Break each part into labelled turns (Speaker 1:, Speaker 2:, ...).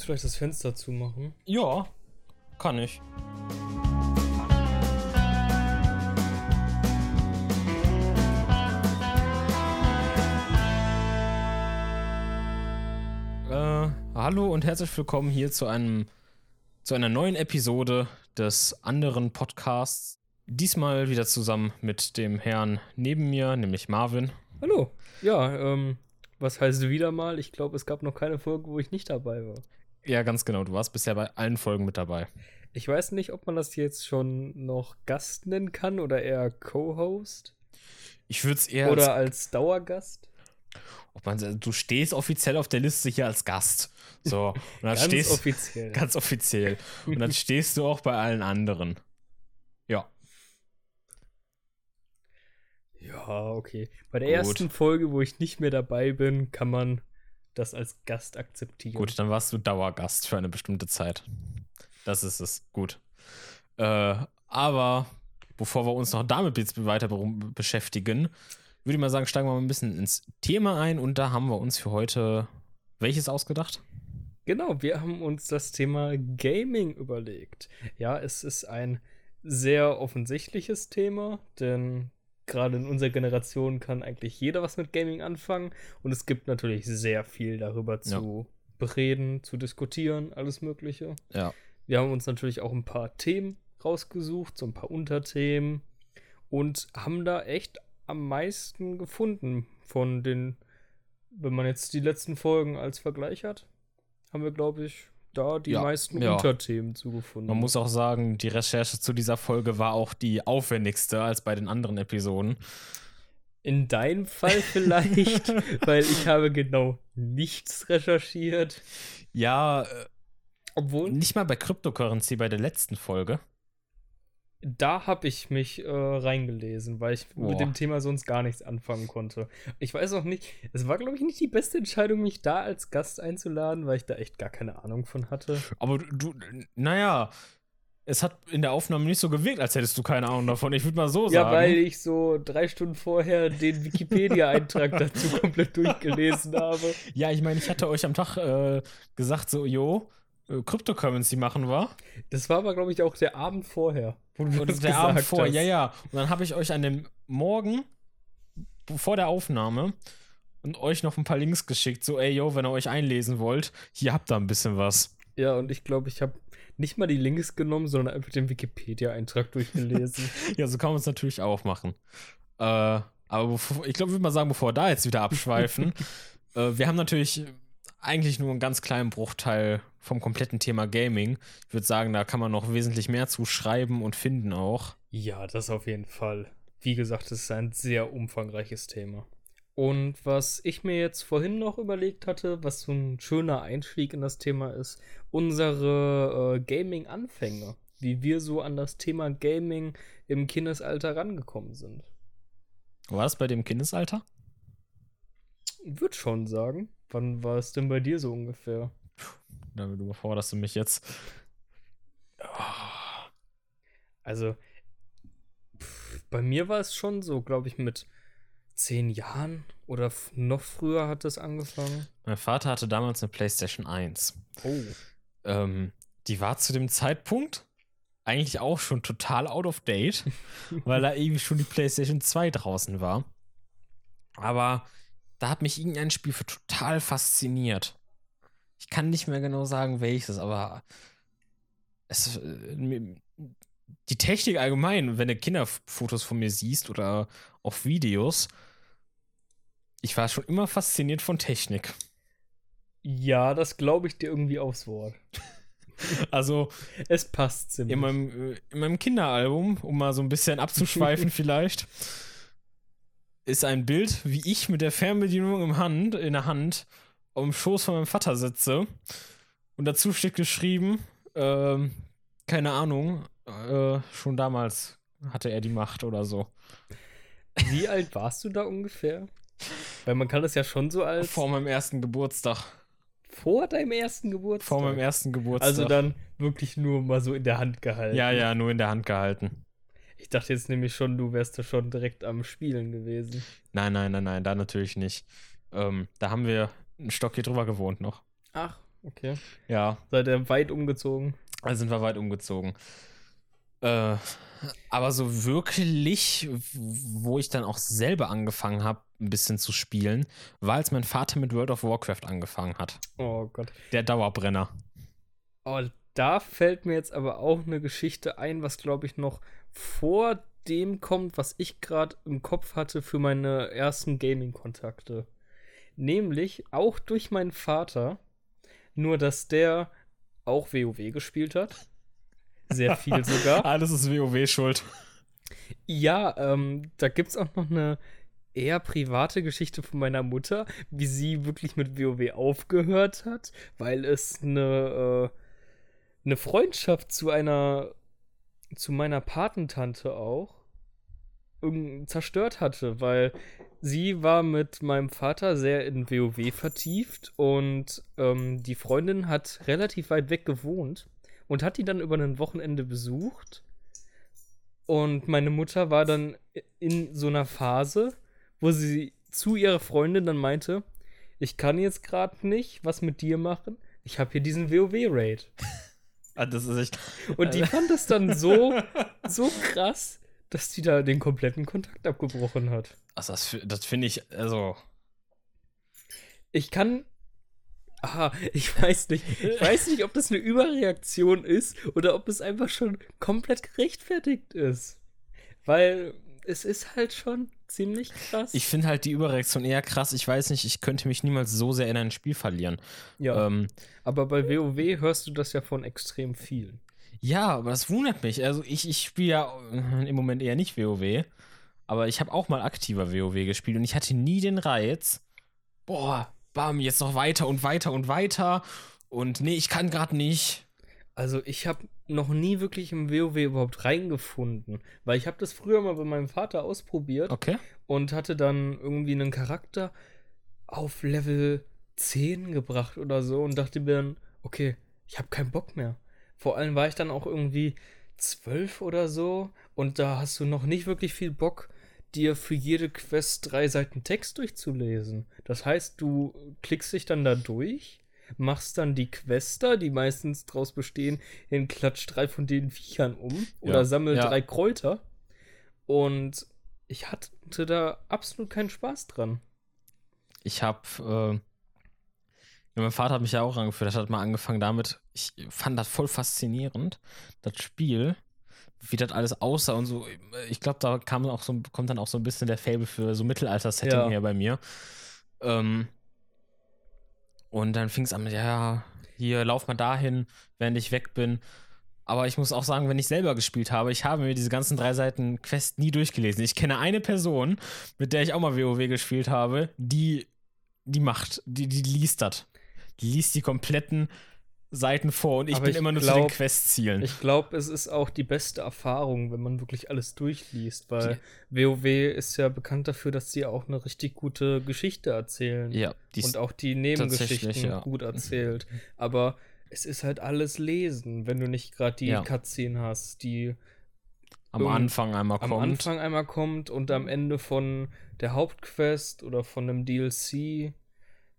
Speaker 1: Willst du vielleicht das Fenster zumachen?
Speaker 2: Ja, kann ich. Äh, hallo und herzlich willkommen hier zu einem zu einer neuen Episode des anderen Podcasts. Diesmal wieder zusammen mit dem Herrn neben mir, nämlich Marvin.
Speaker 1: Hallo. Ja, ähm, was heißt wieder mal? Ich glaube, es gab noch keine Folge, wo ich nicht dabei war.
Speaker 2: Ja, ganz genau. Du warst bisher bei allen Folgen mit dabei.
Speaker 1: Ich weiß nicht, ob man das jetzt schon noch Gast nennen kann oder eher Co-Host.
Speaker 2: Ich würde es eher.
Speaker 1: Oder als, als Dauergast.
Speaker 2: Ob man, du stehst offiziell auf der Liste hier als Gast. So. Und dann
Speaker 1: ganz
Speaker 2: stehst,
Speaker 1: offiziell.
Speaker 2: Ganz offiziell. Und dann stehst du auch bei allen anderen. Ja.
Speaker 1: Ja, okay. Bei der Gut. ersten Folge, wo ich nicht mehr dabei bin, kann man das als Gast akzeptieren.
Speaker 2: Gut, dann warst du Dauergast für eine bestimmte Zeit. Das ist es. Gut. Äh, aber bevor wir uns noch damit jetzt weiter beschäftigen, würde ich mal sagen, steigen wir mal ein bisschen ins Thema ein und da haben wir uns für heute welches ausgedacht?
Speaker 1: Genau, wir haben uns das Thema Gaming überlegt. Ja, es ist ein sehr offensichtliches Thema, denn gerade in unserer Generation kann eigentlich jeder was mit Gaming anfangen und es gibt natürlich sehr viel darüber zu ja. bereden, zu diskutieren, alles Mögliche.
Speaker 2: Ja.
Speaker 1: Wir haben uns natürlich auch ein paar Themen rausgesucht, so ein paar Unterthemen und haben da echt am meisten gefunden von den, wenn man jetzt die letzten Folgen als Vergleich hat, haben wir, glaube ich, da die ja, meisten ja. Unterthemen zugefunden.
Speaker 2: Man muss auch sagen, die Recherche zu dieser Folge war auch die aufwendigste als bei den anderen Episoden.
Speaker 1: In deinem Fall vielleicht, weil ich habe genau nichts recherchiert.
Speaker 2: Ja, äh, obwohl. Nicht mal bei Cryptocurrency bei der letzten Folge
Speaker 1: da habe ich mich äh, reingelesen, weil ich Boah. mit dem Thema sonst gar nichts anfangen konnte. Ich weiß auch nicht, es war, glaube ich, nicht die beste Entscheidung, mich da als Gast einzuladen, weil ich da echt gar keine Ahnung von hatte.
Speaker 2: Aber du, naja, es hat in der Aufnahme nicht so gewirkt, als hättest du keine Ahnung davon. Ich würde mal so sagen.
Speaker 1: Ja, weil ich so drei Stunden vorher den Wikipedia-Eintrag dazu komplett durchgelesen habe.
Speaker 2: Ja, ich meine, ich hatte euch am Tag äh, gesagt, so, jo, äh, Cryptocurrency machen wir.
Speaker 1: Das war aber, glaube ich, auch der Abend vorher.
Speaker 2: Wo du das der Abend vor, hast. ja, ja. Und dann habe ich euch an dem Morgen vor der Aufnahme und euch noch ein paar Links geschickt. So, ey, yo, wenn ihr euch einlesen wollt, hier habt ihr ein bisschen was.
Speaker 1: Ja, und ich glaube, ich habe nicht mal die Links genommen, sondern einfach den Wikipedia-Eintrag durchgelesen.
Speaker 2: ja, so kann man es natürlich auch machen. Äh, aber bevor, ich glaube, ich würde mal sagen, bevor wir da jetzt wieder abschweifen, äh, wir haben natürlich eigentlich nur einen ganz kleinen Bruchteil vom kompletten Thema Gaming. Ich würde sagen, da kann man noch wesentlich mehr zu schreiben und finden auch.
Speaker 1: Ja, das auf jeden Fall. Wie gesagt, es ist ein sehr umfangreiches Thema. Und was ich mir jetzt vorhin noch überlegt hatte, was so ein schöner Einstieg in das Thema ist, unsere äh, Gaming-Anfänge, wie wir so an das Thema Gaming im Kindesalter rangekommen sind.
Speaker 2: War es bei dem Kindesalter?
Speaker 1: Würde schon sagen. Wann war es denn bei dir so ungefähr?
Speaker 2: Damit überforderst du mich jetzt.
Speaker 1: Also, bei mir war es schon so, glaube ich, mit zehn Jahren oder noch früher hat es angefangen.
Speaker 2: Mein Vater hatte damals eine PlayStation 1.
Speaker 1: Oh.
Speaker 2: Ähm, die war zu dem Zeitpunkt eigentlich auch schon total out of date, weil da irgendwie schon die PlayStation 2 draußen war. Aber da hat mich irgendein Spiel für total fasziniert. Ich kann nicht mehr genau sagen, welches, aber es, äh, die Technik allgemein, wenn du Kinderfotos von mir siehst oder auch Videos, ich war schon immer fasziniert von Technik.
Speaker 1: Ja, das glaube ich dir irgendwie aufs Wort.
Speaker 2: Also,
Speaker 1: es passt ziemlich.
Speaker 2: In meinem, äh, in meinem Kinderalbum, um mal so ein bisschen abzuschweifen, vielleicht, ist ein Bild, wie ich mit der Fernbedienung im Hand, in der Hand auf dem Schoß von meinem Vater sitze. Und dazu steht geschrieben, ähm, keine Ahnung, äh, schon damals hatte er die Macht oder so.
Speaker 1: Wie alt warst du da ungefähr? Weil man kann das ja schon so als.
Speaker 2: Vor meinem ersten Geburtstag.
Speaker 1: Vor deinem ersten Geburtstag?
Speaker 2: Vor meinem ersten Geburtstag.
Speaker 1: Also dann wirklich nur mal so in der Hand gehalten.
Speaker 2: Ja, ja, nur in der Hand gehalten.
Speaker 1: Ich dachte jetzt nämlich schon, du wärst da schon direkt am Spielen gewesen.
Speaker 2: Nein, nein, nein, nein, da natürlich nicht. Ähm, da haben wir einen Stock hier drüber gewohnt noch.
Speaker 1: Ach, okay.
Speaker 2: Ja.
Speaker 1: Seid ihr weit umgezogen?
Speaker 2: Also sind wir weit umgezogen. Äh, aber so wirklich, wo ich dann auch selber angefangen habe, ein bisschen zu spielen, war als mein Vater mit World of Warcraft angefangen hat.
Speaker 1: Oh Gott.
Speaker 2: Der Dauerbrenner.
Speaker 1: Oh, da fällt mir jetzt aber auch eine Geschichte ein, was glaube ich noch vor dem kommt, was ich gerade im Kopf hatte für meine ersten Gaming-Kontakte. Nämlich auch durch meinen Vater, nur dass der auch WoW gespielt hat. Sehr viel sogar.
Speaker 2: Alles ist WoW schuld.
Speaker 1: Ja, ähm, da gibt es auch noch eine eher private Geschichte von meiner Mutter, wie sie wirklich mit WoW aufgehört hat, weil es eine, äh, eine Freundschaft zu einer, zu meiner Patentante auch zerstört hatte, weil sie war mit meinem Vater sehr in WoW vertieft und ähm, die Freundin hat relativ weit weg gewohnt und hat die dann über ein Wochenende besucht. Und meine Mutter war dann in so einer Phase, wo sie zu ihrer Freundin dann meinte, ich kann jetzt gerade nicht was mit dir machen. Ich habe hier diesen WoW-Raid.
Speaker 2: Ah, das ist echt.
Speaker 1: Und die fand das dann so, so krass, dass die da den kompletten Kontakt abgebrochen hat.
Speaker 2: Also das, das finde ich, also.
Speaker 1: Ich kann. Aha, ich weiß nicht. Ich weiß nicht, ob das eine Überreaktion ist oder ob es einfach schon komplett gerechtfertigt ist. Weil es ist halt schon ziemlich krass.
Speaker 2: Ich finde halt die Überreaktion eher krass. Ich weiß nicht, ich könnte mich niemals so sehr in ein Spiel verlieren.
Speaker 1: Ja. Ähm, aber bei WoW hörst du das ja von extrem vielen.
Speaker 2: Ja, aber das wundert mich. Also ich, ich spiele ja im Moment eher nicht WoW. Aber ich habe auch mal aktiver WoW gespielt und ich hatte nie den Reiz, boah, bam, jetzt noch weiter und weiter und weiter. Und nee, ich kann gerade nicht.
Speaker 1: Also ich habe noch nie wirklich im WoW überhaupt reingefunden, weil ich habe das früher mal bei meinem Vater ausprobiert
Speaker 2: okay.
Speaker 1: und hatte dann irgendwie einen Charakter auf Level 10 gebracht oder so und dachte mir dann, okay, ich habe keinen Bock mehr. Vor allem war ich dann auch irgendwie zwölf oder so und da hast du noch nicht wirklich viel Bock, dir für jede Quest drei Seiten Text durchzulesen. Das heißt, du klickst dich dann da durch, machst dann die Quester, die meistens daraus bestehen, in Klatsch drei von den Viechern um oder ja, sammel ja. drei Kräuter. Und ich hatte da absolut keinen Spaß dran.
Speaker 2: Ich habe äh ja, mein Vater hat mich ja auch angeführt. Er hat mal angefangen damit. Ich fand das voll faszinierend, das Spiel, wie das alles aussah und so. Ich glaube, da kam auch so, kommt dann auch so ein bisschen der Fable für so Mittelalter-Setting ja. her bei mir. Ähm, und dann fing es an mit, ja, hier, lauf mal dahin, während ich weg bin. Aber ich muss auch sagen, wenn ich selber gespielt habe, ich habe mir diese ganzen drei Seiten Quest nie durchgelesen. Ich kenne eine Person, mit der ich auch mal WoW gespielt habe, die die macht, die, die liest das liest die kompletten Seiten vor und ich Aber bin ich immer nur glaub, zu den Questzielen.
Speaker 1: Ich glaube, es ist auch die beste Erfahrung, wenn man wirklich alles durchliest, weil die, WoW ist ja bekannt dafür, dass sie auch eine richtig gute Geschichte erzählen.
Speaker 2: Ja,
Speaker 1: und auch die Nebengeschichten ja. gut erzählt. Aber es ist halt alles lesen, wenn du nicht gerade die ja. Cutscene hast, die
Speaker 2: am Anfang einmal
Speaker 1: kommt. Am Anfang einmal kommt und am Ende von der Hauptquest oder von einem DLC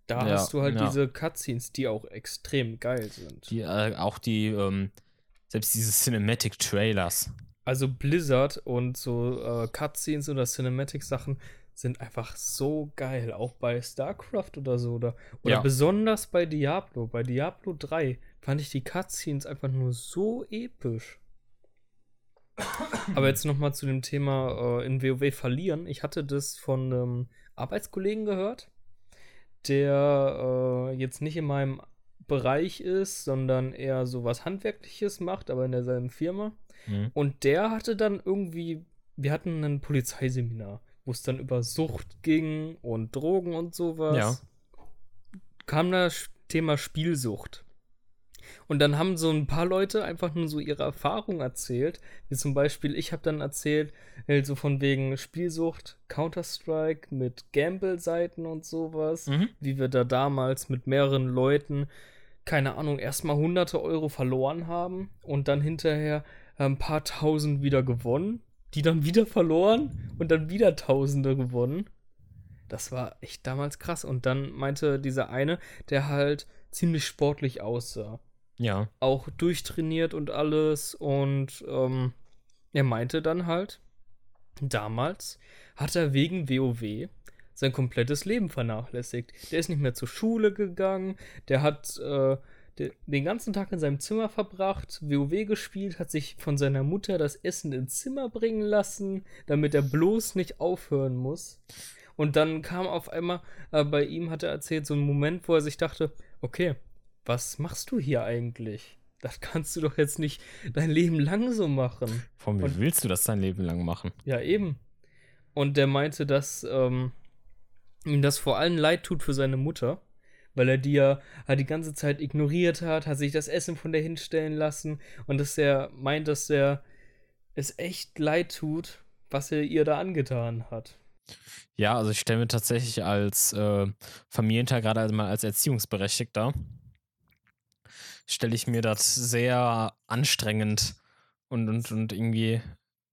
Speaker 1: da ja, hast du halt ja. diese Cutscenes, die auch extrem geil sind.
Speaker 2: Die, äh, auch die, ähm, selbst diese Cinematic Trailers.
Speaker 1: Also Blizzard und so äh, Cutscenes oder Cinematic-Sachen sind einfach so geil. Auch bei StarCraft oder so. Oder, oder ja. besonders bei Diablo. Bei Diablo 3 fand ich die Cutscenes einfach nur so episch. Aber jetzt noch mal zu dem Thema äh, in WoW verlieren. Ich hatte das von einem Arbeitskollegen gehört der äh, jetzt nicht in meinem Bereich ist, sondern eher so was Handwerkliches macht, aber in derselben Firma. Mhm. Und der hatte dann irgendwie, wir hatten ein Polizeiseminar, wo es dann über Sucht ging und Drogen und sowas. Ja. Kam das Thema Spielsucht. Und dann haben so ein paar Leute einfach nur so ihre Erfahrung erzählt. Wie zum Beispiel, ich habe dann erzählt, halt so von wegen Spielsucht, Counter-Strike mit Gamble-Seiten und sowas. Mhm. Wie wir da damals mit mehreren Leuten, keine Ahnung, erstmal hunderte Euro verloren haben und dann hinterher ein paar tausend wieder gewonnen. Die dann wieder verloren und dann wieder Tausende gewonnen. Das war echt damals krass. Und dann meinte dieser eine, der halt ziemlich sportlich aussah.
Speaker 2: Ja.
Speaker 1: Auch durchtrainiert und alles. Und ähm, er meinte dann halt, damals hat er wegen WoW sein komplettes Leben vernachlässigt. Der ist nicht mehr zur Schule gegangen, der hat äh, de den ganzen Tag in seinem Zimmer verbracht, WoW gespielt, hat sich von seiner Mutter das Essen ins Zimmer bringen lassen, damit er bloß nicht aufhören muss. Und dann kam auf einmal, äh, bei ihm hat er erzählt, so ein Moment, wo er sich dachte, okay, was machst du hier eigentlich? Das kannst du doch jetzt nicht dein Leben lang so machen.
Speaker 2: Von wie
Speaker 1: Und-
Speaker 2: willst du das dein Leben lang machen?
Speaker 1: Ja, eben. Und der meinte, dass ähm, ihm das vor allem leid tut für seine Mutter, weil er die ja halt die ganze Zeit ignoriert hat, hat sich das Essen von der hinstellen lassen und dass er meint, dass er es echt leid tut, was er ihr da angetan hat.
Speaker 2: Ja, also ich stelle mir tatsächlich als äh, Familienteil, gerade also mal als Erziehungsberechtigter, stelle ich mir das sehr anstrengend und, und, und irgendwie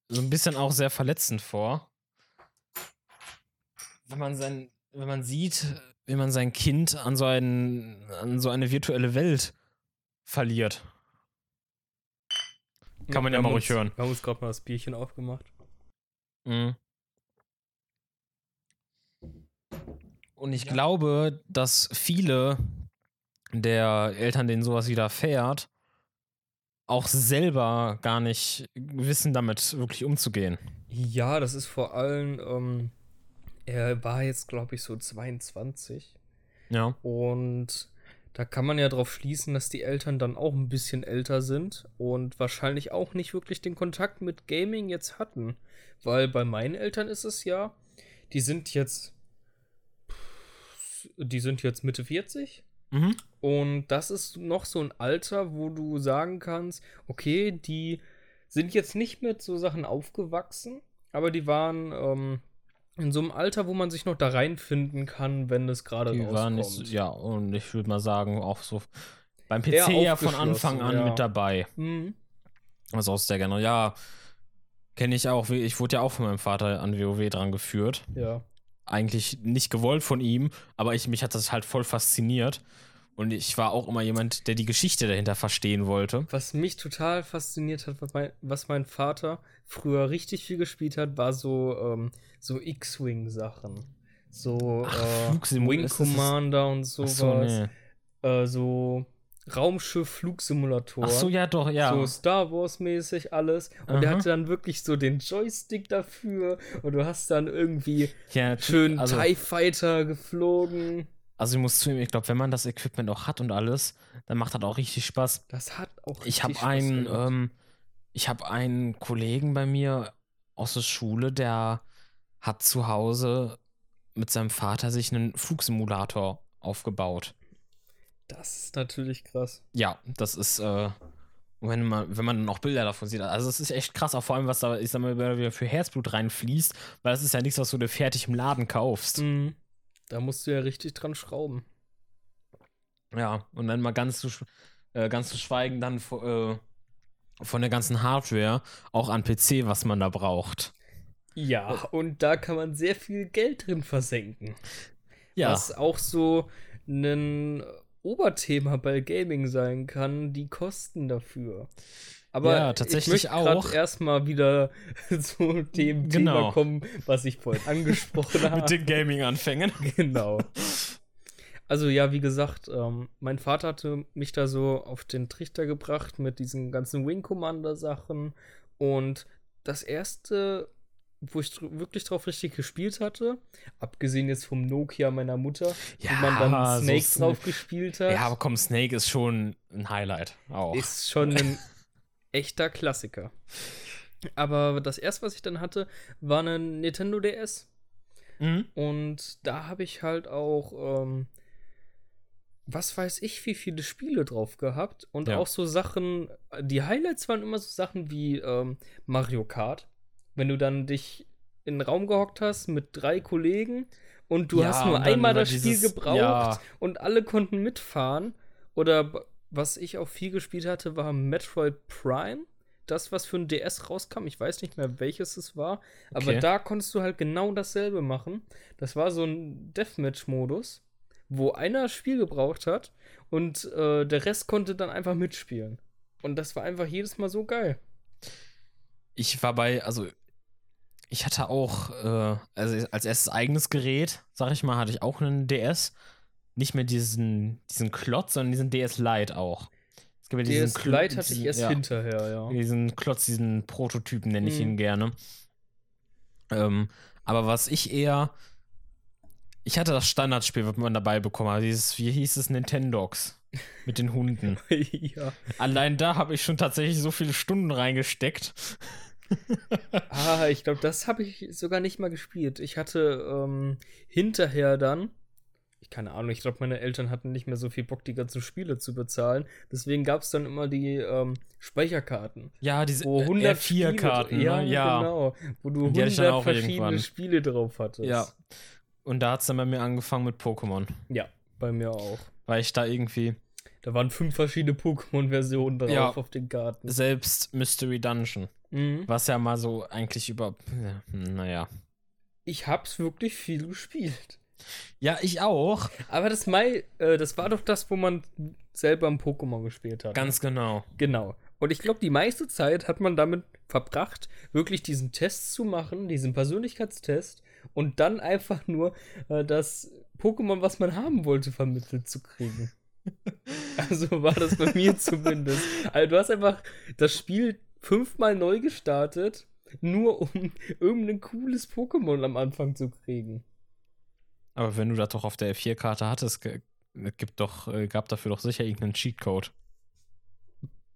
Speaker 2: so ein bisschen auch sehr verletzend vor. Wenn man sein, wenn man sieht, wie man sein Kind an so, einen, an so eine virtuelle Welt verliert. Kann man ja mal ruhig
Speaker 1: uns-
Speaker 2: hören.
Speaker 1: Wir haben uns gerade mal das Bierchen aufgemacht.
Speaker 2: Mhm. Und ich glaube, dass viele der Eltern, denen sowas widerfährt, auch selber gar nicht wissen, damit wirklich umzugehen.
Speaker 1: Ja, das ist vor allem, ähm, er war jetzt, glaube ich, so 22.
Speaker 2: Ja.
Speaker 1: Und da kann man ja drauf schließen, dass die Eltern dann auch ein bisschen älter sind und wahrscheinlich auch nicht wirklich den Kontakt mit Gaming jetzt hatten. Weil bei meinen Eltern ist es ja, die sind jetzt, die sind jetzt Mitte 40
Speaker 2: Mhm.
Speaker 1: und das ist noch so ein Alter, wo du sagen kannst, okay, die sind jetzt nicht mit so Sachen aufgewachsen, aber die waren ähm, in so einem Alter, wo man sich noch da reinfinden kann, wenn es gerade
Speaker 2: Die waren
Speaker 1: rauskommt.
Speaker 2: nicht, ja, und ich würde mal sagen, auch so beim PC ja von Anfang an
Speaker 1: ja.
Speaker 2: mit dabei.
Speaker 1: Mhm.
Speaker 2: Also aus der Generation. Ja, kenne ich auch. Ich wurde ja auch von meinem Vater an WoW dran geführt.
Speaker 1: Ja.
Speaker 2: Eigentlich nicht gewollt von ihm, aber ich, mich hat das halt voll fasziniert. Und ich war auch immer jemand, der die Geschichte dahinter verstehen wollte.
Speaker 1: Was mich total fasziniert hat, was mein, Vater früher richtig viel gespielt hat, war so, ähm, so X-Wing-Sachen. So
Speaker 2: Ach,
Speaker 1: äh, Wing Commander und
Speaker 2: Ach
Speaker 1: sowas.
Speaker 2: so, nee.
Speaker 1: äh, so Raumschiff-Flugsimulator.
Speaker 2: Ach so, ja, doch, ja.
Speaker 1: So Star Wars-mäßig alles. Und der
Speaker 2: Aha.
Speaker 1: hatte dann wirklich so den Joystick dafür. Und du hast dann irgendwie
Speaker 2: ja
Speaker 1: schön
Speaker 2: also,
Speaker 1: TIE Fighter geflogen.
Speaker 2: also ich muss zugeben, ich glaube, wenn man das Equipment auch hat und alles, dann macht das auch richtig Spaß.
Speaker 1: Das hat auch
Speaker 2: Ich
Speaker 1: richtig
Speaker 2: habe
Speaker 1: Spaß
Speaker 2: einen, ähm, ich habe einen Kollegen bei mir aus der Schule, der hat zu Hause mit seinem Vater sich einen Flugsimulator aufgebaut.
Speaker 1: Das ist natürlich krass.
Speaker 2: Ja, das ist, äh, wenn man, wenn man dann auch Bilder davon sieht. Also es ist echt krass, auch vor allem, was da, ich sag mal, wieder für Herzblut reinfließt, weil das ist ja nichts, was du dir fertig im Laden kaufst.
Speaker 1: Mhm. Da musst du ja richtig dran schrauben.
Speaker 2: Ja, und dann mal ganz zu, äh, ganz zu schweigen dann äh, von der ganzen Hardware, auch an PC, was man da braucht.
Speaker 1: Ja, und da kann man sehr viel Geld drin versenken.
Speaker 2: Ja,
Speaker 1: Was auch so ein Oberthema bei Gaming sein kann, die Kosten dafür. Aber
Speaker 2: Ja, tatsächlich
Speaker 1: ich möchte
Speaker 2: auch.
Speaker 1: erstmal wieder zu dem
Speaker 2: Genau.
Speaker 1: Thema kommen, was ich vorhin angesprochen habe.
Speaker 2: mit den Gaming-Anfängen.
Speaker 1: Genau. Also ja, wie gesagt, ähm, mein Vater hatte mich da so auf den Trichter gebracht mit diesen ganzen Wing Commander Sachen und das erste, wo ich wirklich drauf richtig gespielt hatte, abgesehen jetzt vom Nokia meiner Mutter,
Speaker 2: Ja,
Speaker 1: wo man dann
Speaker 2: so
Speaker 1: Snake
Speaker 2: Sna-
Speaker 1: drauf gespielt hat,
Speaker 2: Ja, aber komm, Snake ist schon ein Highlight. Auch.
Speaker 1: ist schon ein echter Klassiker. Aber das erste, was ich dann hatte, war ein Nintendo DS.
Speaker 2: Mhm.
Speaker 1: Und da habe ich halt auch, ähm, was weiß ich, wie viele Spiele drauf gehabt. Und
Speaker 2: Ja.
Speaker 1: auch so Sachen, die Highlights waren immer so Sachen wie ähm, Mario Kart. Wenn du dann dich in den Raum gehockt hast mit drei Kollegen und du
Speaker 2: Ja,
Speaker 1: hast nur einmal das Spiel
Speaker 2: dieses-
Speaker 1: gebraucht
Speaker 2: ja.
Speaker 1: und alle konnten mitfahren. Oder was ich auch viel gespielt hatte, war Metroid Prime. Das, was für ein DS rauskam, ich weiß nicht mehr, welches es war, aber
Speaker 2: Okay.
Speaker 1: da konntest du halt genau dasselbe machen. Das war so ein Deathmatch-Modus, wo einer das Spiel gebraucht hat und äh, der Rest konnte dann einfach mitspielen. Und das war einfach jedes Mal so geil.
Speaker 2: Ich war bei, also ich hatte auch, äh, also als erstes eigenes Gerät, sag ich mal, hatte ich auch einen DS. Nicht mehr diesen, diesen Klotz, sondern diesen DS Lite auch.
Speaker 1: Es gibt ja DS diesen Lite hatte ich erst ja, hinterher, ja.
Speaker 2: Diesen Klotz, diesen Prototypen nenne ich hm. ihn gerne. Ähm, aber was ich eher. Ich hatte das Standardspiel, was man dabei bekommen hat. Dieses, wie hieß es, Nintendogs. Mit den Hunden. ja. Allein da habe ich schon tatsächlich so viele Stunden reingesteckt.
Speaker 1: ah, ich glaube, das habe ich sogar nicht mal gespielt. Ich hatte ähm, hinterher dann, ich keine Ahnung, ich glaube, meine Eltern hatten nicht mehr so viel Bock, die ganzen Spiele zu bezahlen. Deswegen gab es dann immer die ähm, Speicherkarten.
Speaker 2: Ja, diese wo 104-Karten.
Speaker 1: Ja, ne? ja, genau. Wo du 100 verschiedene irgendwann. Spiele drauf hattest.
Speaker 2: Ja. Und da hat es dann bei mir angefangen mit Pokémon.
Speaker 1: Ja, bei mir auch.
Speaker 2: Weil ich da irgendwie.
Speaker 1: Da waren fünf verschiedene Pokémon-Versionen drauf ja, auf den Karten.
Speaker 2: Selbst Mystery Dungeon. Mhm. Was ja mal so eigentlich über. Naja.
Speaker 1: Ich hab's wirklich viel gespielt.
Speaker 2: Ja, ich auch.
Speaker 1: Aber das Mai, äh, das war doch das, wo man selber am Pokémon gespielt hat.
Speaker 2: Ganz genau.
Speaker 1: Genau. Und ich glaube, die meiste Zeit hat man damit verbracht, wirklich diesen Test zu machen, diesen Persönlichkeitstest und dann einfach nur äh, das Pokémon, was man haben wollte, vermittelt zu kriegen. Also war das bei mir zumindest. Also du hast einfach das Spiel fünfmal neu gestartet, nur um irgendein cooles Pokémon am Anfang zu kriegen.
Speaker 2: Aber wenn du das doch auf der F4-Karte hattest, gibt doch, äh, gab dafür doch sicher irgendeinen Cheatcode.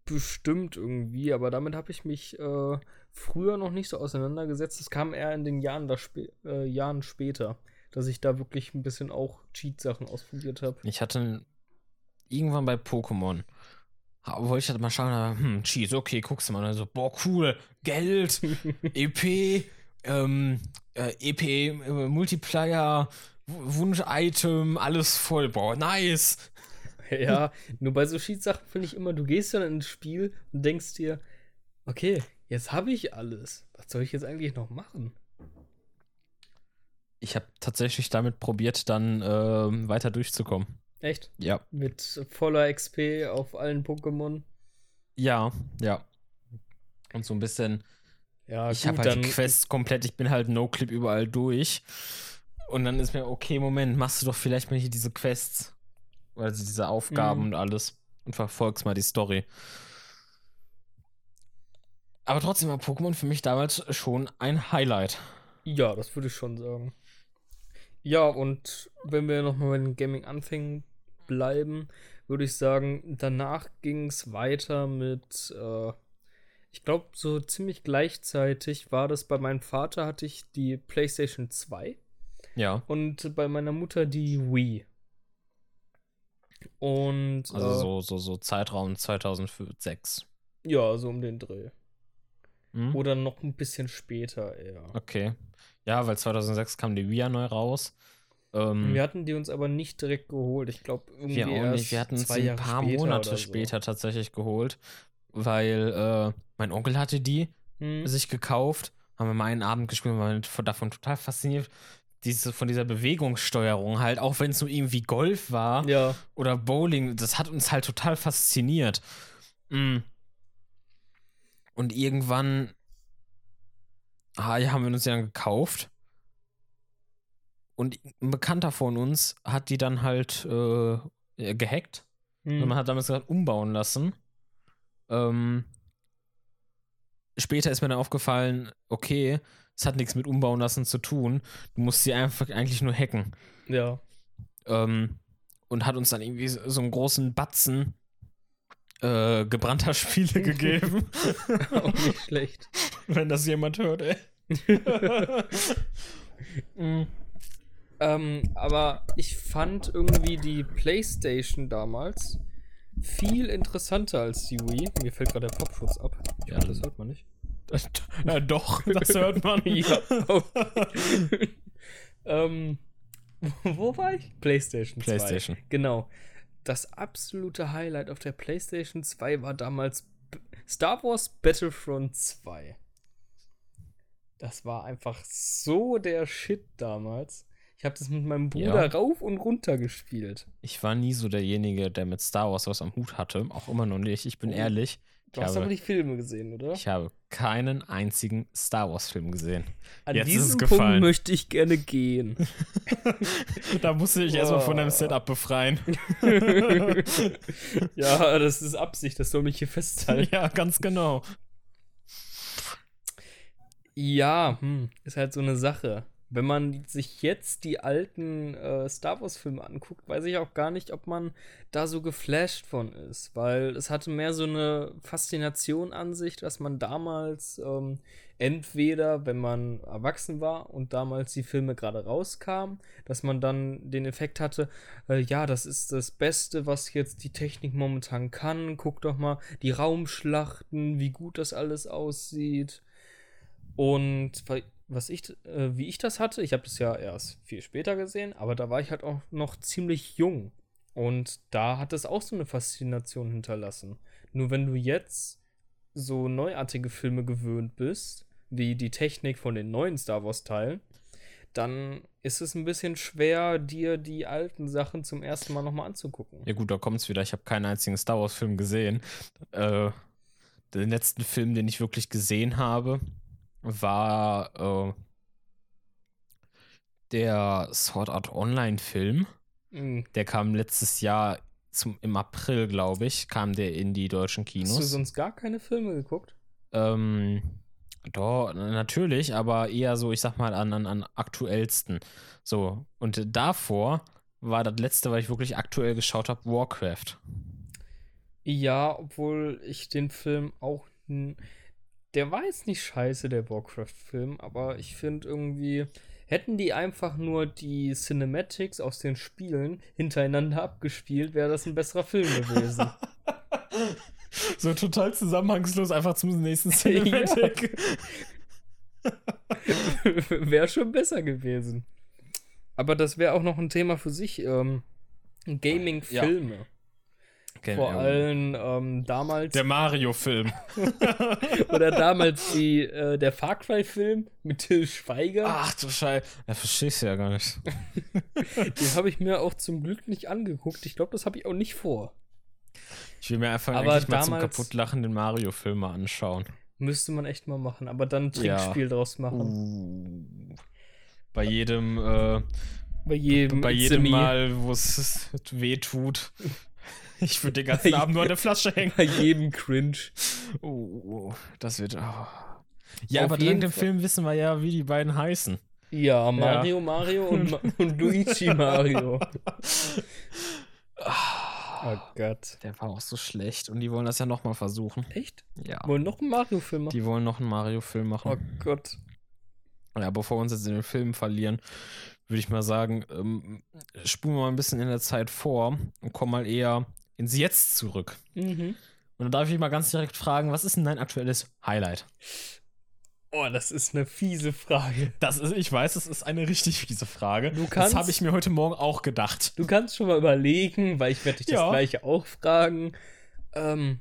Speaker 1: Bestimmt irgendwie, aber damit habe ich mich äh, früher noch nicht so auseinandergesetzt. Das kam eher in den Jahren, spä äh, Jahren später, dass ich da wirklich ein bisschen auch Cheat-Sachen ausprobiert habe.
Speaker 2: Ich hatte irgendwann bei Pokémon wollte ich halt mal schauen, hm, Cheese, okay, guckst du mal. Also, boah, cool, Geld, EP, ähm, äh, EP, äh, Multiplayer, Wunsch-Item, alles voll, boah, nice.
Speaker 1: Ja, nur bei so Cheat-Sachen finde ich immer, du gehst dann ins Spiel und denkst dir, okay, jetzt habe ich alles. Was soll ich jetzt eigentlich noch machen?
Speaker 2: Ich habe tatsächlich damit probiert, dann äh, weiter durchzukommen.
Speaker 1: Echt?
Speaker 2: Ja.
Speaker 1: Mit voller XP auf allen Pokémon.
Speaker 2: Ja, ja. Und so ein bisschen.
Speaker 1: Ja,
Speaker 2: ich habe halt die Quest komplett, ich bin halt No-Clip überall durch. Und dann ist mir, okay, Moment, machst du doch vielleicht mal hier diese Quests. Also diese Aufgaben mhm. und alles. Und verfolgst mal die Story. Aber trotzdem war Pokémon für mich damals schon ein Highlight.
Speaker 1: Ja, das würde ich schon sagen. Ja, und wenn wir nochmal mit dem Gaming anfangen, bleiben, würde ich sagen, danach ging es weiter mit, äh, ich glaube, so ziemlich gleichzeitig war das bei meinem Vater hatte ich die PlayStation 2.
Speaker 2: Ja.
Speaker 1: Und bei meiner Mutter die Wii. Und.
Speaker 2: Also äh, so, so, so Zeitraum 2006.
Speaker 1: Ja, so um den Dreh. Hm? Oder noch ein bisschen später eher.
Speaker 2: Okay. Ja, weil 2006 kam die Wii ja neu raus.
Speaker 1: Ähm, wir hatten die uns aber nicht direkt geholt. Ich glaube, irgendwie wir
Speaker 2: auch nicht. Wir hatten uns ein paar Monate so. später tatsächlich geholt, weil äh, mein Onkel hatte die hm. sich gekauft. Haben wir mal einen Abend gespielt und waren davon total fasziniert. Diese, von dieser Bewegungssteuerung halt, auch wenn es nur irgendwie Golf war
Speaker 1: ja.
Speaker 2: oder Bowling, das hat uns halt total fasziniert. Mhm. Und irgendwann ah, ja, haben wir uns ja gekauft. Und ein Bekannter von uns hat die dann halt äh, gehackt. Mhm. Und man hat damals gesagt, umbauen lassen. Ähm, später ist mir dann aufgefallen, okay, es hat nichts mit umbauen lassen zu tun. Du musst sie einfach eigentlich nur hacken.
Speaker 1: Ja.
Speaker 2: Ähm, und hat uns dann irgendwie so einen großen Batzen äh, gebrannter Spiele gegeben.
Speaker 1: Auch nicht schlecht.
Speaker 2: Wenn das jemand hört, ey.
Speaker 1: mhm. Ähm, aber ich fand irgendwie die PlayStation damals viel interessanter als die Wii. Mir fällt gerade der Popschutz ab.
Speaker 2: Ja, das hört man nicht. Ja, doch, das hört man. ja.
Speaker 1: ähm, wo war ich? PlayStation
Speaker 2: 2. PlayStation.
Speaker 1: Genau. Das absolute Highlight auf der PlayStation 2 war damals Star Wars Battlefront 2. Das war einfach so der Shit damals. Ich habe das mit meinem Bruder
Speaker 2: Ja.
Speaker 1: rauf und runter gespielt.
Speaker 2: Ich war nie so derjenige, der mit Star Wars was am Hut hatte. Auch immer noch nicht. Ich bin
Speaker 1: Oh.
Speaker 2: ehrlich.
Speaker 1: Du
Speaker 2: Ich
Speaker 1: hast
Speaker 2: habe,
Speaker 1: aber die Filme gesehen, oder?
Speaker 2: ich habe keinen einzigen Star Wars-Film gesehen.
Speaker 1: An
Speaker 2: jetzt
Speaker 1: diesem
Speaker 2: es
Speaker 1: Punkt möchte ich gerne gehen.
Speaker 2: da musste ich erstmal von deinem
Speaker 1: Boah.
Speaker 2: Setup befreien.
Speaker 1: ja, das ist Absicht, das soll mich hier festhalten.
Speaker 2: ja, ganz genau.
Speaker 1: Ja, hm, ist halt so eine Sache. Wenn man sich jetzt die alten äh, Star Wars-Filme anguckt, weiß ich auch gar nicht, ob man da so geflasht von ist, weil es hatte mehr so eine Faszination an sich, dass man damals ähm, entweder, wenn man erwachsen war und damals die Filme gerade rauskamen, dass man dann den Effekt hatte, äh, ja, das ist das Beste, was jetzt die Technik momentan kann. Guck doch mal die Raumschlachten, wie gut das alles aussieht. Und was ich, äh, wie ich das hatte, ich habe das ja erst viel später gesehen, aber da war ich halt auch noch ziemlich jung. Und da hat es auch so eine Faszination hinterlassen. Nur wenn du jetzt so neuartige Filme gewöhnt bist, wie die Technik von den neuen Star Wars-Teilen, dann ist es ein bisschen schwer, dir die alten Sachen zum ersten Mal nochmal anzugucken.
Speaker 2: Ja gut, da kommt's wieder. Ich habe keinen einzigen Star Wars-Film gesehen. Äh, den letzten Film, den ich wirklich gesehen habe, war äh, der Sword Art Online-Film.
Speaker 1: Mhm.
Speaker 2: Der kam letztes Jahr zum, im April, glaube ich, kam der in die deutschen
Speaker 1: Hast du
Speaker 2: Kinos.
Speaker 1: sonst gar keine Filme geguckt?
Speaker 2: Ähm, doch, natürlich, aber eher so, ich sag mal, an, an, an aktuellsten. So, und davor war das letzte, was ich wirklich aktuell geschaut habe, Warcraft.
Speaker 1: Ja, obwohl ich den Film auch. Der war jetzt nicht scheiße, der Warcraft-Film, aber ich finde irgendwie. Hätten die einfach nur die Cinematics aus den Spielen hintereinander abgespielt, wäre das ein besserer Film gewesen.
Speaker 2: So total zusammenhangslos einfach zum nächsten
Speaker 1: Cinematic. wäre schon besser gewesen. Aber das wäre auch noch ein Thema für sich. Ähm, Gaming-Filme. Vor allem ähm, damals.
Speaker 2: Der Mario-Film.
Speaker 1: Oder damals die, äh, der Far Cry-Film mit Till Schweiger.
Speaker 2: Ach du Scheiße. Ja, verstehst du ja gar nicht.
Speaker 1: Den habe ich mir auch zum Glück nicht angeguckt. Ich glaube, das habe ich auch nicht vor.
Speaker 2: Ich will mir einfach
Speaker 1: Aber
Speaker 2: eigentlich mal zum kaputtlachen den Mario-Film mal anschauen.
Speaker 1: Müsste man echt mal machen. Aber dann ein
Speaker 2: Ja.
Speaker 1: Trinkspiel draus machen.
Speaker 2: Uh. Bei jedem, äh,
Speaker 1: Bei jedem,
Speaker 2: bei jedem. Mal, wo es weh tut. Ich würde den ganzen Abend nur an der Flasche hängen.
Speaker 1: Bei jedem Cringe.
Speaker 2: Oh, das wird. Oh. Ja,
Speaker 1: Auf
Speaker 2: aber dank dem Film wissen wir ja, wie die beiden heißen.
Speaker 1: Ja, Mario, Mario und, und Luigi Mario. Oh Gott.
Speaker 2: Der war auch so schlecht und die wollen das ja nochmal versuchen.
Speaker 1: Echt?
Speaker 2: Ja.
Speaker 1: Wollen noch einen Mario-Film machen?
Speaker 2: Die wollen noch einen Mario-Film machen.
Speaker 1: Oh Gott.
Speaker 2: Ja, bevor wir uns jetzt in den Film verlieren, würde ich mal sagen, ähm, spulen wir mal ein bisschen in der Zeit vor und kommen mal eher ins Jetzt zurück.
Speaker 1: Mhm.
Speaker 2: Und dann darf ich mal ganz direkt fragen, was ist denn dein aktuelles Highlight?
Speaker 1: Oh, das ist eine fiese Frage.
Speaker 2: Das ist, ich weiß, das ist eine richtig fiese Frage.
Speaker 1: Du
Speaker 2: das
Speaker 1: kannst-
Speaker 2: habe ich mir heute Morgen auch gedacht.
Speaker 1: Du kannst schon mal überlegen, weil ich werde dich das
Speaker 2: Ja.
Speaker 1: gleiche auch fragen. Ähm,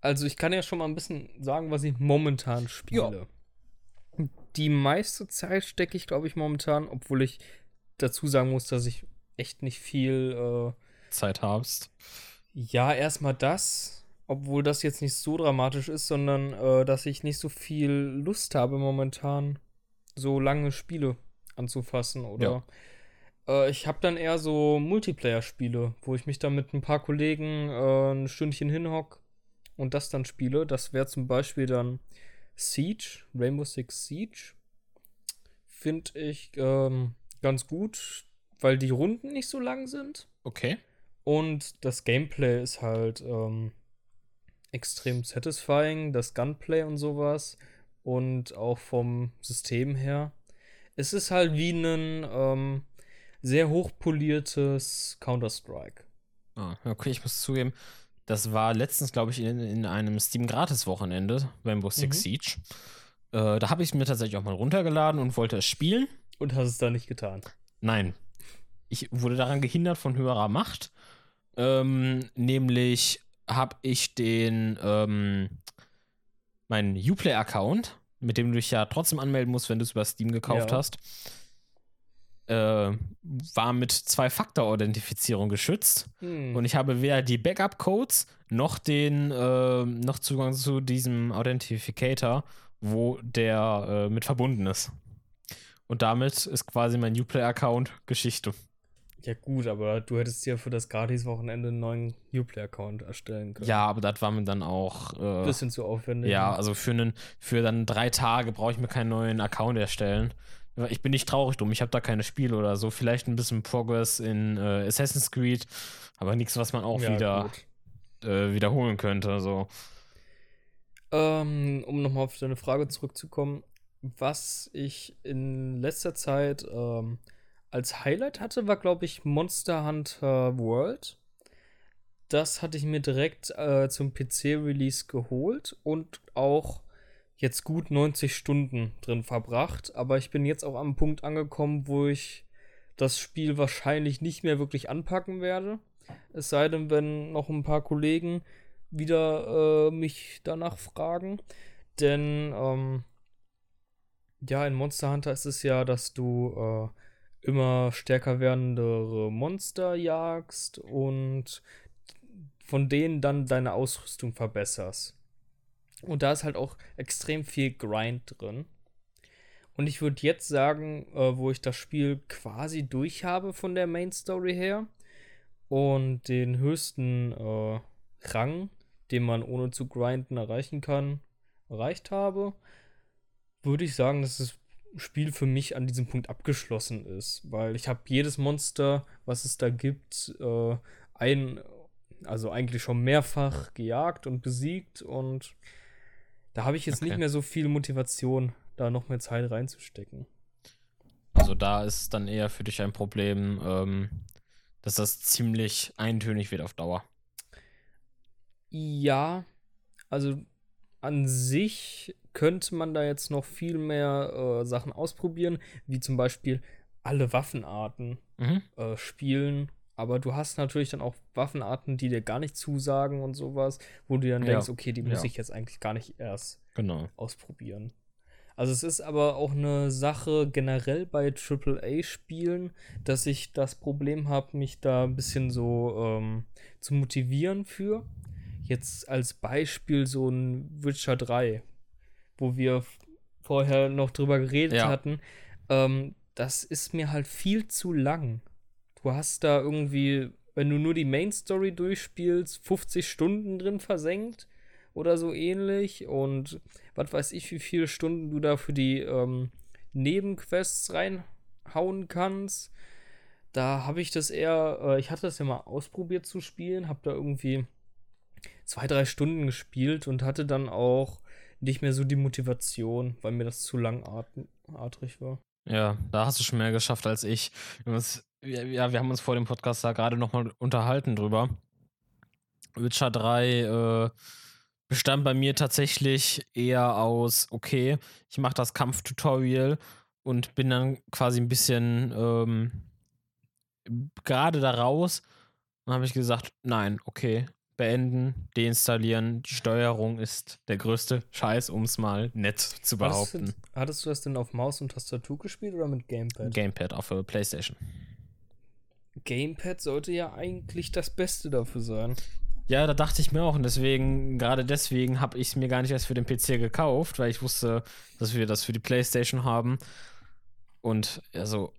Speaker 1: also ich kann ja schon mal ein bisschen sagen, was ich momentan spiele. Die meiste Zeit stecke ich, glaube ich, momentan, obwohl ich dazu sagen muss, dass ich echt nicht viel,
Speaker 2: Zeit hast.
Speaker 1: ja, erstmal das, obwohl das jetzt nicht so dramatisch ist, sondern äh, dass ich nicht so viel Lust habe momentan, so lange Spiele anzufassen oder äh, ich habe dann eher so Multiplayer-Spiele, wo ich mich dann mit ein paar Kollegen äh, ein Stündchen hinhock und das dann spiele. Das wäre zum Beispiel dann Siege, Rainbow Six Siege. Finde ich ähm, ganz gut, weil die Runden nicht so lang sind.
Speaker 2: Okay.
Speaker 1: Und das Gameplay ist halt ähm, extrem satisfying, das Gunplay und sowas. Und auch vom System her. Es ist halt wie ein ähm, sehr hochpoliertes Counter-Strike.
Speaker 2: Ah, okay, ich muss zugeben, das war letztens, glaube ich, in, in einem Steam-Gratis-Wochenende, Rainbow Six
Speaker 1: Mhm.
Speaker 2: Siege. Äh, da habe ich es mir tatsächlich auch mal runtergeladen und wollte es spielen.
Speaker 1: Und hast es da nicht getan.
Speaker 2: Nein. Ich wurde daran gehindert von höherer Macht. Ähm, nämlich habe ich den, ähm, meinen Uplay-Account, mit dem du dich ja trotzdem anmelden musst, wenn du es über Steam gekauft
Speaker 1: Ja.
Speaker 2: hast. äh, war mit Zwei-Faktor-Authentifizierung geschützt.
Speaker 1: Hm.
Speaker 2: Und ich habe weder die Backup-Codes noch den äh, noch Zugang zu diesem Authentificator, wo der äh, mit verbunden ist. Und damit ist quasi mein Uplay-Account Geschichte.
Speaker 1: Ja, gut, aber du hättest ja für das Gratis-Wochenende einen neuen Uplay-Account erstellen können.
Speaker 2: Ja, aber das war mir dann auch. Äh,
Speaker 1: Bisschen zu aufwendig.
Speaker 2: ja, also für, einen, für dann drei Tage brauche ich mir keinen neuen Account erstellen. Ich bin nicht traurig drum, ich habe da keine Spiele oder so. Vielleicht ein bisschen Progress in äh, Assassin's Creed, aber nichts, was man auch
Speaker 1: Ja,
Speaker 2: wieder äh, wiederholen könnte. So.
Speaker 1: Ähm, um nochmal auf deine Frage zurückzukommen, was ich in letzter Zeit ähm, als Highlight hatte, war, glaube ich, Monster Hunter World. Das hatte ich mir direkt äh, zum PC-Release geholt und auch jetzt gut 90 Stunden drin verbracht. Aber ich bin jetzt auch am Punkt angekommen, wo ich das Spiel wahrscheinlich nicht mehr wirklich anpacken werde. Es sei denn, wenn noch ein paar Kollegen wieder äh, mich danach fragen. Denn ähm, ja, in Monster Hunter ist es ja, dass du äh, immer stärker werdende Monster jagst und von denen dann deine Ausrüstung verbesserst. Und da ist halt auch extrem viel Grind drin. Und ich würde jetzt sagen, äh, wo ich das Spiel quasi durch habe von der Main Story her und den höchsten äh, Rang, den man ohne zu grinden erreichen kann, erreicht habe, würde ich sagen, dass das Spiel für mich an diesem Punkt abgeschlossen ist, weil ich habe jedes Monster, was es da gibt, äh, ein, also eigentlich schon mehrfach gejagt und besiegt und da habe ich jetzt
Speaker 2: Okay.
Speaker 1: nicht mehr so viel Motivation, da noch mehr Zeit reinzustecken.
Speaker 2: Also da ist dann eher für dich ein Problem, ähm, dass das ziemlich eintönig wird auf Dauer.
Speaker 1: Ja, also an sich könnte man da jetzt noch viel mehr äh, Sachen ausprobieren, wie zum Beispiel alle Waffenarten
Speaker 2: Mhm.
Speaker 1: äh, spielen. Aber du hast natürlich dann auch Waffenarten, die dir gar nicht zusagen und sowas, wo du dann
Speaker 2: Ja.
Speaker 1: denkst, okay, die muss
Speaker 2: Ja.
Speaker 1: ich jetzt eigentlich gar nicht erst
Speaker 2: Genau.
Speaker 1: ausprobieren. Also es ist aber auch eine Sache generell bei AAA-Spielen, dass ich das Problem habe, mich da ein bisschen so ähm, zu motivieren für. Jetzt als Beispiel so ein Witcher 3, wo wir vorher noch drüber geredet
Speaker 2: Ja.
Speaker 1: hatten. Ähm, das ist mir halt viel zu lang. Du hast da irgendwie, wenn du nur die Main Story durchspielst, 50 Stunden drin versenkt oder so ähnlich und was weiß ich, wie viele Stunden du da für die ähm, Nebenquests reinhauen kannst. Da habe ich das eher, äh, ich hatte das ja mal ausprobiert zu spielen, habe da irgendwie zwei, drei Stunden gespielt und hatte dann auch nicht mehr so die Motivation, weil mir das zu langatmig war.
Speaker 2: Ja, da hast du schon mehr geschafft als ich. Ja, wir haben uns vor dem Podcast da gerade nochmal unterhalten drüber. Witcher 3 äh, bestand bei mir tatsächlich eher aus, okay, ich mache das Kampftutorial und bin dann quasi ein bisschen ähm, gerade da raus. Dann habe ich gesagt, nein, okay, beenden, deinstallieren. Die Steuerung ist der größte Scheiß, um es mal nett zu
Speaker 1: Hattest
Speaker 2: behaupten.
Speaker 1: du, hattest du das denn auf Maus und Tastatur gespielt oder mit Gamepad?
Speaker 2: Gamepad auf der Playstation.
Speaker 1: Gamepad sollte ja eigentlich das Beste dafür sein.
Speaker 2: Ja, da dachte ich mir auch und deswegen, gerade deswegen habe ich es mir gar nicht erst für den PC gekauft, weil ich wusste, dass wir das für die Playstation haben. Und also,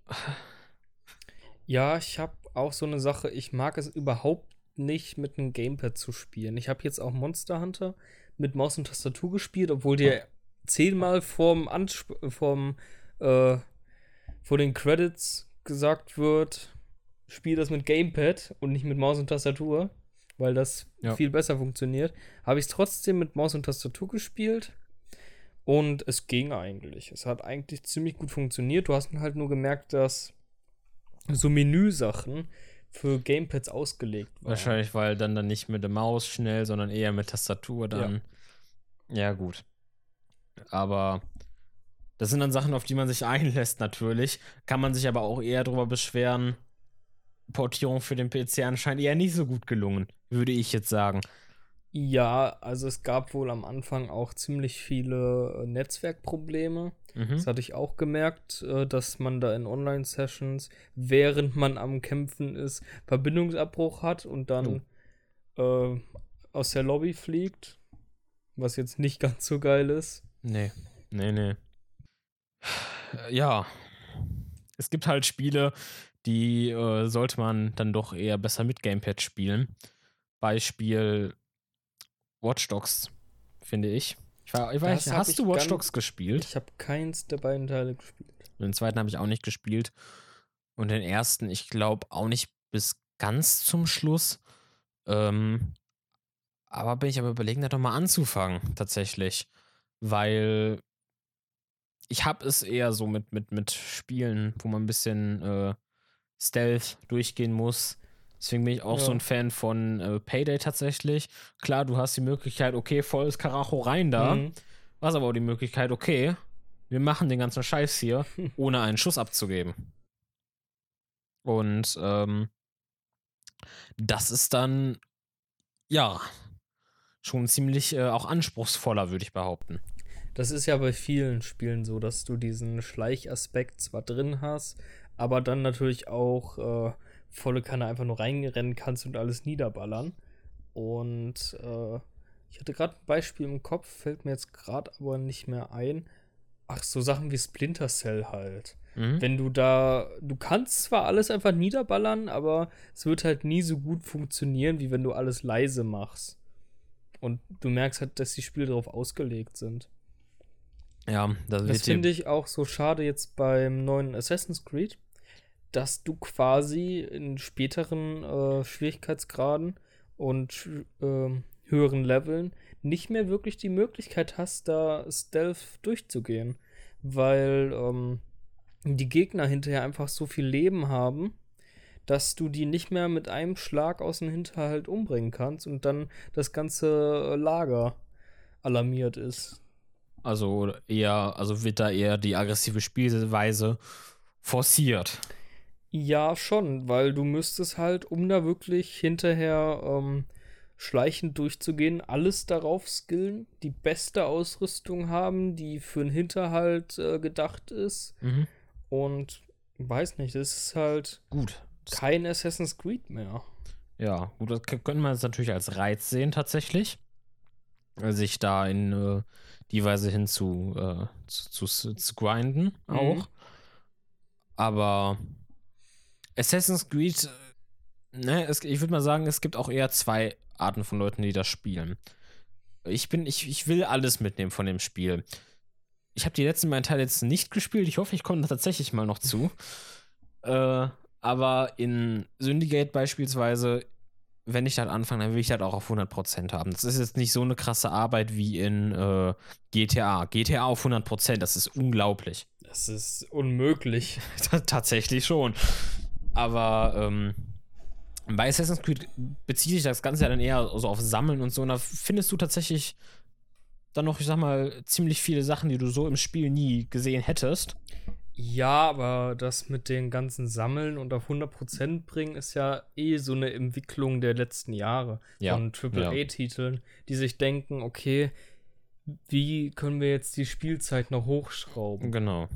Speaker 1: Ja, ich habe auch so eine Sache, ich mag es überhaupt nicht mit einem Gamepad zu spielen. Ich habe jetzt auch Monster Hunter mit Maus und Tastatur gespielt, obwohl dir zehnmal vorm Ansp vorm, äh, vor den Credits gesagt wird, spiel das mit Gamepad und nicht mit Maus und Tastatur, weil das
Speaker 2: Ja.
Speaker 1: viel besser funktioniert. Habe ich es trotzdem mit Maus und Tastatur gespielt und es ging eigentlich. Es hat eigentlich ziemlich gut funktioniert. Du hast halt nur gemerkt, dass so Menüsachen für Gamepads ausgelegt waren.
Speaker 2: wahrscheinlich, weil dann dann nicht mit der Maus schnell, sondern eher mit Tastatur dann. Ja, gut. Aber das sind dann Sachen, auf die man sich einlässt, natürlich. Kann man sich aber auch eher darüber beschweren. Portierung für den PC anscheinend eher nicht so gut gelungen, würde ich jetzt sagen.
Speaker 1: Ja, also es gab wohl am Anfang auch ziemlich viele äh, Netzwerkprobleme.
Speaker 2: Mhm.
Speaker 1: Das hatte ich auch gemerkt, äh, dass man da in Online-Sessions, während man am Kämpfen ist, Verbindungsabbruch hat und dann äh, aus der Lobby fliegt. Was jetzt nicht ganz so geil ist.
Speaker 2: Nee, nee, nee. Ja. Es gibt halt Spiele, die äh, sollte man dann doch eher besser mit Gamepad spielen. Beispiel Watch Dogs, finde ich. Ich war, ich weiß, hast
Speaker 1: ich
Speaker 2: du Watch Dogs gespielt?
Speaker 1: Ich habe keins der beiden Teile gespielt.
Speaker 2: Den zweiten habe ich auch nicht gespielt. Und den ersten, ich glaube, auch nicht bis ganz zum Schluss. Ähm, aber bin ich aber überlegen, da doch mal anzufangen, tatsächlich. Weil ich habe es eher so mit, mit, mit Spielen, wo man ein bisschen äh, Stealth durchgehen muss. Deswegen bin ich auch so
Speaker 1: Ja.
Speaker 2: ein Fan von äh, Payday tatsächlich. Klar, du hast die Möglichkeit, okay, volles Karacho rein da.
Speaker 1: Mhm.
Speaker 2: Du hast aber auch die Möglichkeit, okay, wir machen den ganzen Scheiß hier, ohne einen Schuss abzugeben. Und ähm, das ist dann, ja, schon ziemlich äh, auch anspruchsvoller, würde ich behaupten.
Speaker 1: Das ist ja bei vielen Spielen so, dass du diesen Schleichaspekt zwar drin hast, aber dann natürlich auch äh, volle Kanne einfach nur reinrennen kannst und alles niederballern. Und äh, ich hatte gerade ein Beispiel im Kopf, fällt mir jetzt gerade aber nicht mehr ein. Ach, so Sachen wie Splinter Cell halt.
Speaker 2: Mhm.
Speaker 1: Wenn du da, du kannst zwar alles einfach niederballern, aber es wird halt nie so gut funktionieren, wie wenn du alles leise machst. Und du merkst halt, dass die Spiele darauf ausgelegt sind.
Speaker 2: Ja, das,
Speaker 1: Das finde ich auch so schade jetzt beim neuen Assassin's Creed, dass du quasi in späteren äh, Schwierigkeitsgraden und ähm, höheren Leveln nicht mehr wirklich die Möglichkeit hast, da Stealth durchzugehen, weil ähm, die Gegner hinterher einfach so viel Leben haben, dass du die nicht mehr mit einem Schlag aus dem Hinterhalt umbringen kannst und dann das ganze äh, Lager alarmiert ist.
Speaker 2: Also eher, also wird da eher die aggressive Spielweise forciert.
Speaker 1: Ja, schon, weil du müsstest halt, um da wirklich hinterher ähm, schleichend durchzugehen, alles darauf skillen, die beste Ausrüstung haben, die für den Hinterhalt äh, gedacht ist.
Speaker 2: Mhm.
Speaker 1: Und weiß nicht, das ist halt
Speaker 2: Gut.
Speaker 1: kein Assassin's Creed mehr.
Speaker 2: Ja, gut, das könnte man jetzt natürlich als Reiz sehen, tatsächlich. Äh, Sich da in äh, die Weise hin zu, äh, zu, zu, zu grinden
Speaker 1: Mhm.
Speaker 2: auch. Aber Assassin's Creed, äh, ne, es, ich würde mal sagen, es gibt auch eher zwei Arten von Leuten, die das spielen. Ich bin, ich, ich will alles mitnehmen von dem Spiel. Ich habe die letzten beiden Teile jetzt nicht gespielt. Ich hoffe, ich komme da tatsächlich mal noch zu. Äh, aber in Syndicate beispielsweise, wenn ich das anfange, dann will ich das auch auf 100% haben. Das ist jetzt nicht so eine krasse Arbeit wie in äh, GTA. GTA auf 100%, das ist unglaublich.
Speaker 1: Das ist unmöglich.
Speaker 2: Tatsächlich schon. Aber ähm, bei Assassin's Creed bezieht sich das Ganze ja dann eher so auf Sammeln und so. Und da findest du tatsächlich dann noch, ich sag mal, ziemlich viele Sachen, die du so im Spiel nie gesehen hättest.
Speaker 1: Ja, aber das mit den ganzen Sammeln und auf 100% bringen ist ja eh so eine Entwicklung der letzten Jahre
Speaker 2: Ja,
Speaker 1: von
Speaker 2: ja.
Speaker 1: AAA-Titeln, die sich denken, okay, wie können wir jetzt die Spielzeit noch hochschrauben?
Speaker 2: Genau.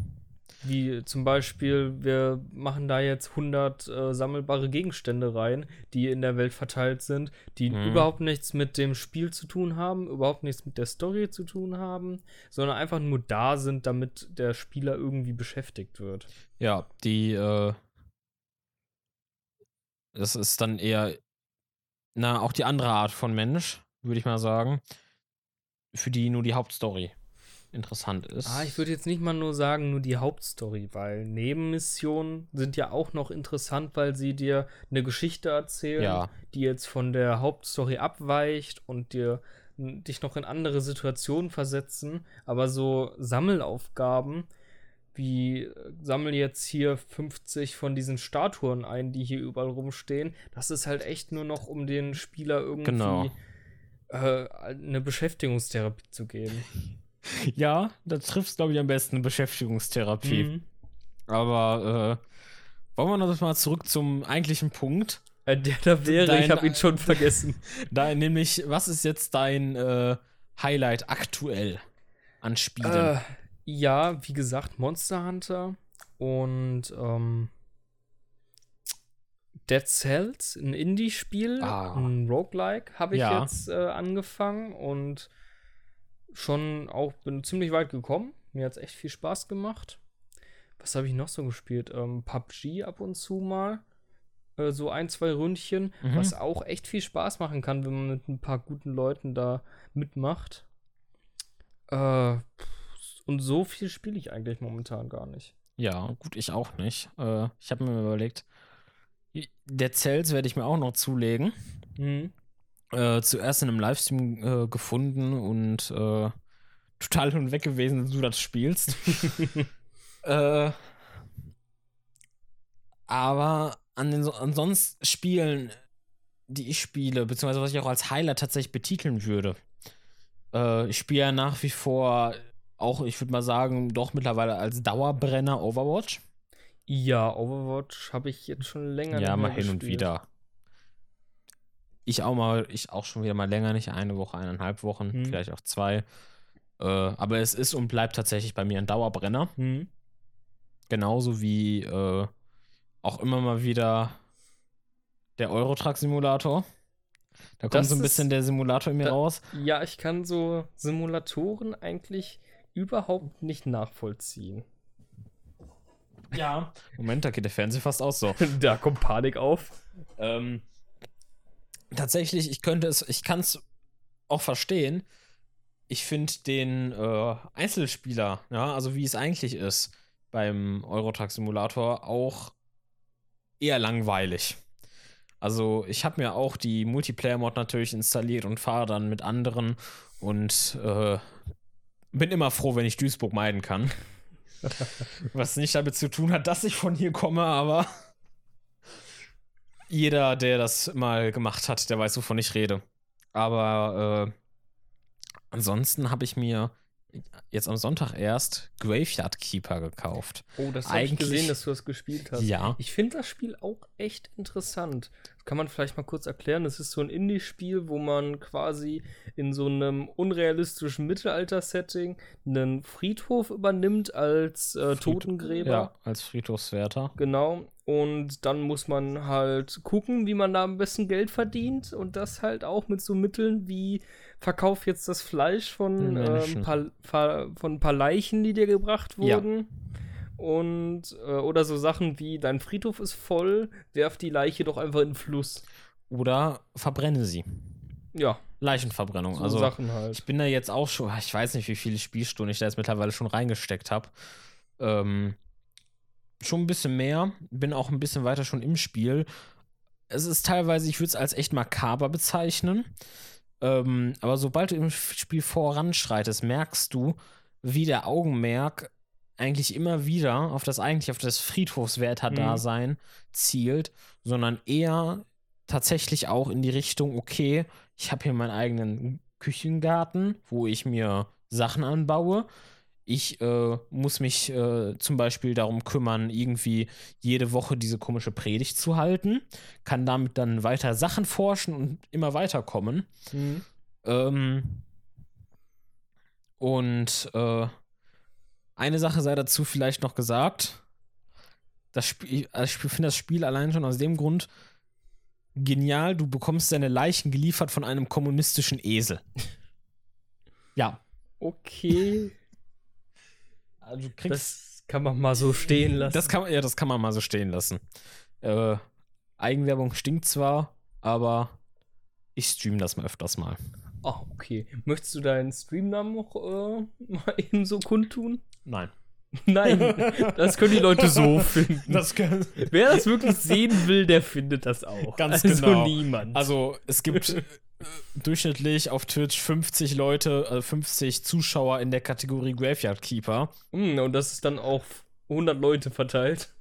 Speaker 1: Wie zum Beispiel, wir machen da jetzt 100 äh, sammelbare Gegenstände rein, die in der Welt verteilt sind, die
Speaker 2: Mhm.
Speaker 1: überhaupt nichts mit dem Spiel zu tun haben, überhaupt nichts mit der Story zu tun haben, sondern einfach nur da sind, damit der Spieler irgendwie beschäftigt wird.
Speaker 2: Ja, die, äh, das ist dann eher, na, auch die andere Art von Mensch, würde ich mal sagen, für die nur die Hauptstory interessant ist.
Speaker 1: Ah, ich würde jetzt nicht mal nur sagen, nur die Hauptstory, weil Nebenmissionen sind ja auch noch interessant, weil sie dir eine Geschichte erzählen,
Speaker 2: Ja.
Speaker 1: die jetzt von der Hauptstory abweicht und dir dich noch in andere Situationen versetzen. Aber so Sammelaufgaben, wie äh, sammel jetzt hier 50 von diesen Statuen ein, die hier überall rumstehen, das ist halt echt nur noch, um den Spieler irgendwie
Speaker 2: Genau.
Speaker 1: äh, eine Beschäftigungstherapie zu geben.
Speaker 2: Ja, da trifft glaube ich, am besten eine Beschäftigungstherapie.
Speaker 1: Mhm.
Speaker 2: Aber äh, wollen wir noch mal zurück zum eigentlichen Punkt?
Speaker 1: Äh, der da wäre,
Speaker 2: Dein-
Speaker 1: ich habe ihn schon vergessen.
Speaker 2: Da, nämlich, was ist jetzt dein äh, Highlight aktuell an Spielen?
Speaker 1: Äh, ja, wie gesagt, Monster Hunter und ähm, Dead Cells, ein Indie-Spiel,
Speaker 2: Ah.
Speaker 1: ein Roguelike, habe ich
Speaker 2: Ja.
Speaker 1: jetzt äh, angefangen und schon auch bin ziemlich weit gekommen. Mir hat es echt viel Spaß gemacht. Was habe ich noch so gespielt? Ähm, PUBG ab und zu mal. Äh, so ein, zwei Ründchen,
Speaker 2: Mhm.
Speaker 1: was auch echt viel Spaß machen kann, wenn man mit ein paar guten Leuten da mitmacht. Äh, und so viel spiele ich eigentlich momentan gar nicht.
Speaker 2: Ja, gut, ich auch nicht. Äh, ich habe mir überlegt, der Cells werde ich mir auch noch zulegen.
Speaker 1: Mhm.
Speaker 2: Äh, zuerst in einem Livestream äh, gefunden und äh, total hin und weg gewesen, dass du das spielst. äh, aber an den so- ansonsten Spielen, die ich spiele, beziehungsweise was ich auch als Highlight tatsächlich betiteln würde. Äh, ich spiele ja nach wie vor auch, ich würde mal sagen, doch mittlerweile als Dauerbrenner Overwatch.
Speaker 1: Ja, Overwatch habe ich jetzt schon länger
Speaker 2: Ja, mal hin und wieder. Ich auch mal, ich auch schon wieder mal länger, nicht eine Woche, eineinhalb Wochen,
Speaker 1: Hm.
Speaker 2: vielleicht auch zwei. Äh, aber es ist und bleibt tatsächlich bei mir ein Dauerbrenner.
Speaker 1: Mhm.
Speaker 2: Genauso wie äh, auch immer mal wieder der Eurotruck-Simulator. Da kommt
Speaker 1: Das
Speaker 2: so ein
Speaker 1: ist-
Speaker 2: bisschen der Simulator in mir
Speaker 1: da-
Speaker 2: raus.
Speaker 1: Ja, ich kann so Simulatoren eigentlich überhaupt nicht nachvollziehen.
Speaker 2: Ja. Moment, da geht der Fernseher fast aus so.
Speaker 1: da kommt Panik auf.
Speaker 2: Ähm, tatsächlich, ich könnte es, ich kann es auch verstehen. Ich finde den äh, Einzelspieler, ja, also wie es eigentlich ist beim Eurotruck Simulator, auch eher langweilig. Also ich habe mir auch die Multiplayer-Mod natürlich installiert und fahre dann mit anderen und äh, bin immer froh, wenn ich Duisburg meiden kann. Was nicht damit zu tun hat, dass ich von hier komme, aber jeder, der das mal gemacht hat, der weiß, wovon ich rede. Aber äh, ansonsten habe ich mir jetzt am Sonntag erst Graveyard Keeper gekauft.
Speaker 1: Oh, das habe ich gesehen, dass du das gespielt hast.
Speaker 2: Ja.
Speaker 1: Ich finde das Spiel auch echt interessant. Das kann man vielleicht mal kurz erklären. Das ist so ein Indie-Spiel, wo man quasi in so einem unrealistischen Mittelalter-Setting einen Friedhof übernimmt als äh, Totengräber.
Speaker 2: Ja, als Friedhofswärter.
Speaker 1: Genau. Und dann muss man halt gucken, wie man da am besten Geld verdient. Und das halt auch mit so Mitteln wie verkauf jetzt das Fleisch von, ähm,
Speaker 2: Menschen.
Speaker 1: paar, paar, von ein paar Leichen, die dir gebracht
Speaker 2: Ja.
Speaker 1: wurden. Und äh, oder so Sachen wie dein Friedhof ist voll, werf die Leiche doch einfach in den Fluss.
Speaker 2: Oder verbrenne sie.
Speaker 1: Ja,
Speaker 2: Leichenverbrennung.
Speaker 1: so
Speaker 2: also
Speaker 1: Sachen halt.
Speaker 2: ich bin da jetzt auch schon, ich weiß nicht, wie viele Spielstunden ich da jetzt mittlerweile schon reingesteckt habe. Ähm, schon ein bisschen mehr. Bin auch ein bisschen weiter schon im Spiel. Es ist teilweise, ich würde es als echt makaber bezeichnen. Ähm, aber sobald du im Spiel voranschreitest, merkst du, wie der Augenmerk eigentlich immer wieder auf das eigentlich auf das Friedhofswärter-Dasein zielt, sondern eher tatsächlich auch in die Richtung, okay, ich habe hier meinen eigenen Küchengarten, wo ich mir Sachen anbaue. Ich äh, muss mich äh, zum Beispiel darum kümmern, irgendwie jede Woche diese komische Predigt zu halten, kann damit dann weiter Sachen forschen und immer weiterkommen.
Speaker 1: Mhm.
Speaker 2: Ähm, und äh, eine Sache sei dazu vielleicht noch gesagt. Das Spiel, also ich finde das Spiel allein schon aus dem Grund genial. Du bekommst deine Leichen geliefert von einem kommunistischen Esel. Ja.
Speaker 1: Okay,
Speaker 2: Also du kriegst
Speaker 1: das kann man mal so stehen lassen.
Speaker 2: Das kann, man- ja, das kann man mal so stehen lassen. Äh, Eigenwerbung stinkt zwar, aber ich stream das mal öfters mal.
Speaker 1: Ah, okay. Möchtest du deinen Streamnamen noch äh, mal eben so kundtun?
Speaker 2: Nein.
Speaker 1: Nein, das können die Leute so finden.
Speaker 2: Das kann,
Speaker 1: Wer das wirklich sehen will, der findet das auch.
Speaker 2: Ganz
Speaker 1: also
Speaker 2: genau.
Speaker 1: niemand.
Speaker 2: also es gibt durchschnittlich auf Twitch 50 Leute, also 50 Zuschauer in der Kategorie Graveyard Keeper.
Speaker 1: Hm, und das ist dann auf 100 Leute verteilt.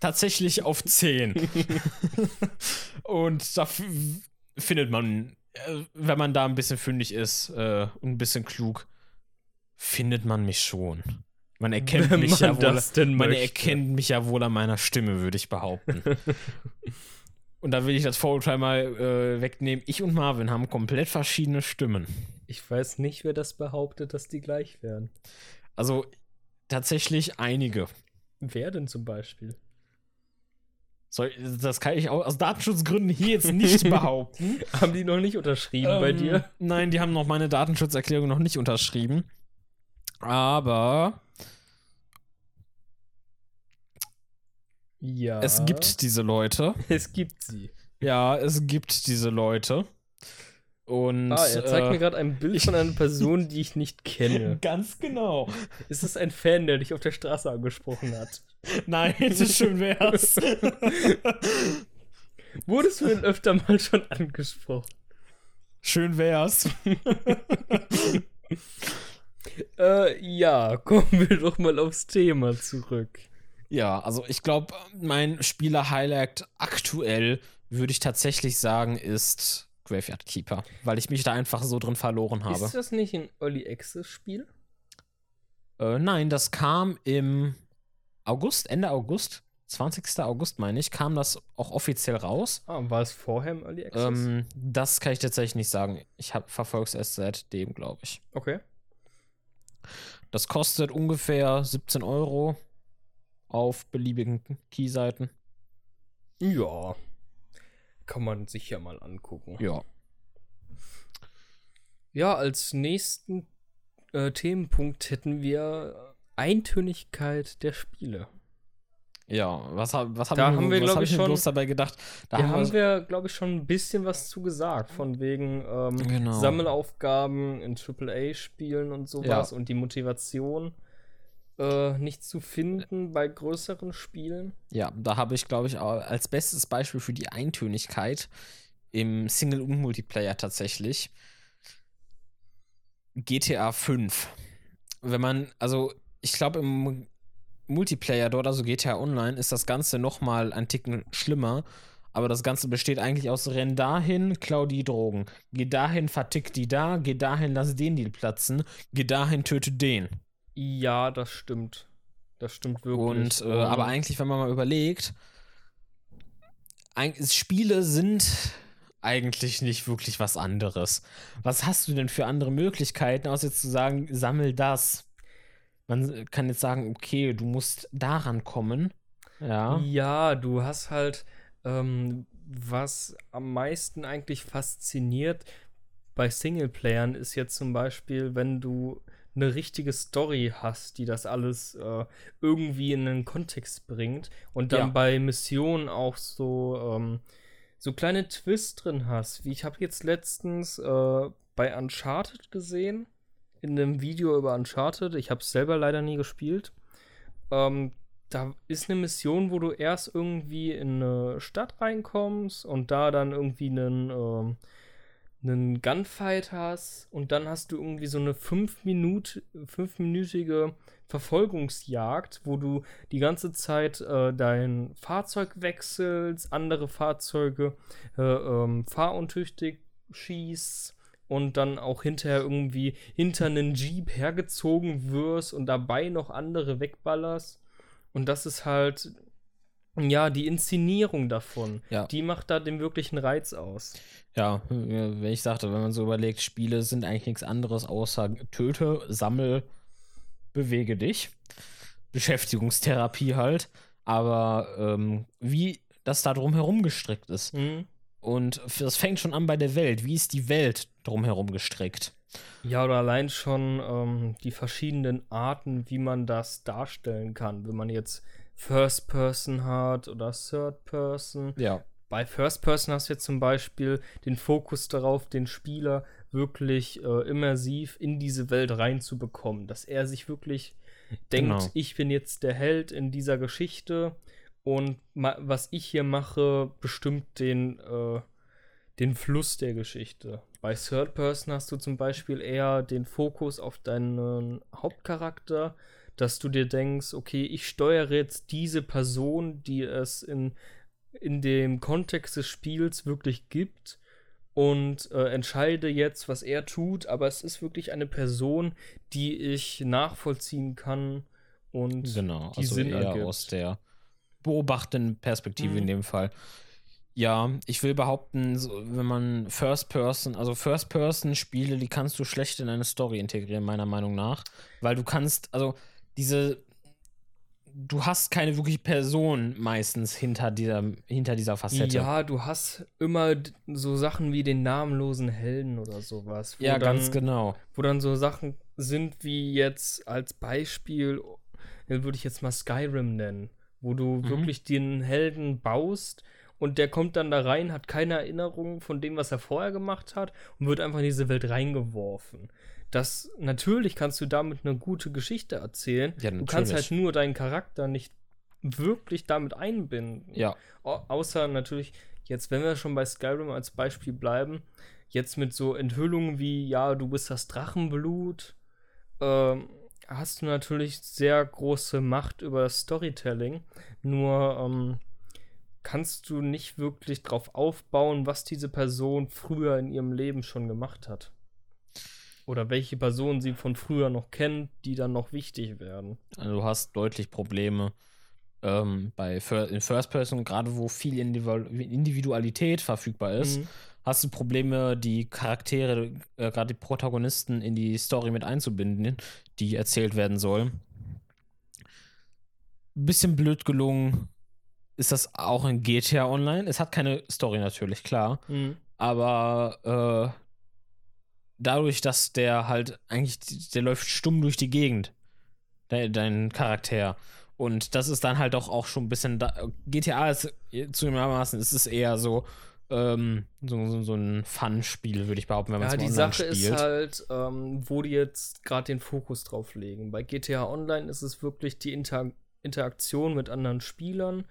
Speaker 2: Tatsächlich auf 10. Und da findet man, äh, wenn man da ein bisschen fündig ist äh, und ein bisschen klug, findet man mich schon. Man erkennt
Speaker 1: Wenn
Speaker 2: mich
Speaker 1: man
Speaker 2: ja wohl. Man
Speaker 1: möchte.
Speaker 2: erkennt mich ja wohl an meiner Stimme, würde ich behaupten. Und da will ich das Vorurteil mal äh, wegnehmen. Ich und Marvin haben komplett verschiedene Stimmen.
Speaker 1: Ich weiß nicht, wer das behauptet, dass die gleich wären.
Speaker 2: Also tatsächlich einige.
Speaker 1: Wer denn zum Beispiel?
Speaker 2: Soll, das kann ich auch aus Datenschutzgründen hier jetzt nicht behaupten.
Speaker 1: haben die noch nicht unterschrieben ähm, bei dir?
Speaker 2: Nein, die haben noch meine Datenschutzerklärung noch nicht unterschrieben. Aber
Speaker 1: ja.
Speaker 2: Es gibt diese Leute.
Speaker 1: Es gibt sie.
Speaker 2: Ja, es gibt diese Leute. Und,
Speaker 1: ah, er zeigt äh, mir gerade ein Bild von einer Person, die ich nicht kenne.
Speaker 2: Ganz genau.
Speaker 1: Ist es ein Fan, der dich auf der Straße angesprochen hat?
Speaker 2: Nein, so schön wär's.
Speaker 1: Wurdest du denn öfter mal schon angesprochen?
Speaker 2: Schön wär's.
Speaker 1: äh, ja, kommen wir doch mal aufs Thema zurück.
Speaker 2: Ja, also ich glaube, mein Spieler-Highlight aktuell würde ich tatsächlich sagen, ist Graveyard Keeper, weil ich mich da einfach so drin verloren habe.
Speaker 1: Ist das nicht ein Early Access-Spiel?
Speaker 2: Äh, nein, das kam im August, Ende August, 20. August meine ich, kam das auch offiziell raus.
Speaker 1: Ah, war es vorher im Early Access?
Speaker 2: Ähm, das kann ich tatsächlich nicht sagen. Ich verfolge es erst seitdem, glaube ich.
Speaker 1: Okay.
Speaker 2: Das kostet ungefähr 17 Euro auf beliebigen Keyseiten.
Speaker 1: Ja. Kann man sich ja mal angucken.
Speaker 2: Ja.
Speaker 1: Ja, als nächsten äh, Themenpunkt hätten wir Eintönigkeit der Spiele.
Speaker 2: Ja, was, was
Speaker 1: da haben, haben wir, glaube ich, schon
Speaker 2: bloß dabei gedacht.
Speaker 1: Da haben, haben wir, glaube ich, schon ein bisschen was zu gesagt, von wegen ähm, genau. Sammelaufgaben in AAA-Spielen und sowas ja. und die Motivation äh, nicht zu finden bei größeren Spielen.
Speaker 2: Ja, da habe ich, glaube ich, als bestes Beispiel für die Eintönigkeit im Single- und Multiplayer tatsächlich GTA 5. Wenn man, also ich glaube, im Multiplayer dort, also GTA Online, ist das Ganze nochmal ein Ticken schlimmer. Aber das Ganze besteht eigentlich aus Renn dahin, klau die Drogen. Geh dahin, vertick die da. Geh dahin, lass den Deal platzen. Geh dahin, töte den.
Speaker 1: Ja, das stimmt. Das stimmt wirklich.
Speaker 2: Und, äh, aber eigentlich, wenn man mal überlegt, Spiele sind eigentlich nicht wirklich was anderes. Was hast du denn für andere Möglichkeiten, außer jetzt zu sagen, sammel das? Man kann jetzt sagen, okay, du musst daran kommen. Ja.
Speaker 1: Ja, du hast halt, ähm, was am meisten eigentlich fasziniert bei Singleplayern ist jetzt zum Beispiel, wenn du eine richtige Story hast, die das alles äh, irgendwie in einen Kontext bringt und dann ja. bei Missionen auch so ähm, so kleine Twists drin hast. Wie ich habe jetzt letztens äh, bei Uncharted gesehen in einem Video über Uncharted. Ich habe es selber leider nie gespielt. Ähm, da ist eine Mission, wo du erst irgendwie in eine Stadt reinkommst und da dann irgendwie einen ähm, einen Gunfight hast und dann hast du irgendwie so eine fünf Minut, fünfminütige Verfolgungsjagd, wo du die ganze Zeit äh, dein Fahrzeug wechselst, andere Fahrzeuge äh, ähm, fahruntüchtig schießt und dann auch hinterher irgendwie hinter einen Jeep hergezogen wirst und dabei noch andere wegballerst. Und das ist halt ja, die Inszenierung davon,
Speaker 2: ja.
Speaker 1: die macht da den wirklichen Reiz aus.
Speaker 2: Ja, wenn ich sagte, wenn man so überlegt, Spiele sind eigentlich nichts anderes außer töte, sammel, bewege dich. Beschäftigungstherapie halt. Aber ähm, wie das da drumherum gestrickt ist.
Speaker 1: Mhm.
Speaker 2: Und das fängt schon an bei der Welt. Wie ist die Welt drumherum gestrickt?
Speaker 1: Ja, oder allein schon ähm, die verschiedenen Arten, wie man das darstellen kann. Wenn man jetzt First Person hat oder Third Person.
Speaker 2: Ja.
Speaker 1: Bei First Person hast du jetzt zum Beispiel den Fokus darauf, den Spieler wirklich äh, immersiv in diese Welt reinzubekommen, dass er sich wirklich denkt, genau. ich bin jetzt der Held in dieser Geschichte und was ich hier mache, bestimmt den, äh, den Fluss der Geschichte. Bei Third Person hast du zum Beispiel eher den Fokus auf deinen Hauptcharakter, dass du dir denkst, okay, ich steuere jetzt diese Person, die es in, in dem Kontext des Spiels wirklich gibt und äh, entscheide jetzt, was er tut, aber es ist wirklich eine Person, die ich nachvollziehen kann und
Speaker 2: genau,
Speaker 1: die
Speaker 2: also
Speaker 1: Sinn
Speaker 2: eher
Speaker 1: ergibt.
Speaker 2: aus der beobachtenden Perspektive mhm. in dem Fall. Ja, ich will behaupten, so, wenn man First Person, also First Person Spiele, die kannst du schlecht in eine Story integrieren, meiner Meinung nach. Weil du kannst, also diese, du hast keine wirkliche Person meistens hinter dieser, hinter dieser Facette.
Speaker 1: Ja, du hast immer so Sachen wie den namenlosen Helden oder sowas.
Speaker 2: Ja,
Speaker 1: dann,
Speaker 2: ganz genau.
Speaker 1: Wo dann so Sachen sind wie jetzt als Beispiel, äh, würde ich jetzt mal Skyrim nennen, wo du
Speaker 2: Mhm.
Speaker 1: wirklich den Helden baust und der kommt dann da rein, hat keine Erinnerung von dem, was er vorher gemacht hat und wird einfach in diese Welt reingeworfen. Das natürlich kannst du damit eine gute Geschichte erzählen.
Speaker 2: Ja,
Speaker 1: du kannst halt nur deinen Charakter nicht wirklich damit einbinden.
Speaker 2: Ja,
Speaker 1: Au- außer natürlich, jetzt, wenn wir schon bei Skyrim als Beispiel bleiben, jetzt mit so Enthüllungen wie, ja, du bist das Drachenblut, ähm, hast du natürlich sehr große Macht über das Storytelling. Nur ähm, kannst du nicht wirklich drauf aufbauen, was diese Person früher in ihrem Leben schon gemacht hat. Oder welche Personen sie von früher noch kennt, die dann noch wichtig werden.
Speaker 2: also du hast deutlich Probleme ähm, bei Fir in First Person, gerade wo viel Individu Individualität verfügbar ist.
Speaker 1: Mhm.
Speaker 2: hast du Probleme, die Charaktere, äh, gerade die Protagonisten in die Story mit einzubinden, die erzählt werden soll. Bisschen blöd gelungen ist das auch in GTA Online. Es hat keine Story natürlich, klar.
Speaker 1: Mhm.
Speaker 2: Aber äh, dadurch, dass der halt eigentlich, der läuft stumm durch die Gegend, dein, dein Charakter. Und das ist dann halt doch auch schon ein bisschen. Da, GTA ist zugegebenermaßen, ist es eher so, ähm, so, so, so ein Fun-Spiel, würde ich behaupten, wenn man
Speaker 1: Ja,
Speaker 2: es
Speaker 1: die
Speaker 2: online
Speaker 1: Sache ist
Speaker 2: spielt.
Speaker 1: halt, ähm, wo die jetzt gerade den Fokus drauf legen. Bei GTA Online ist es wirklich die Inter Interaktion mit anderen Spielern.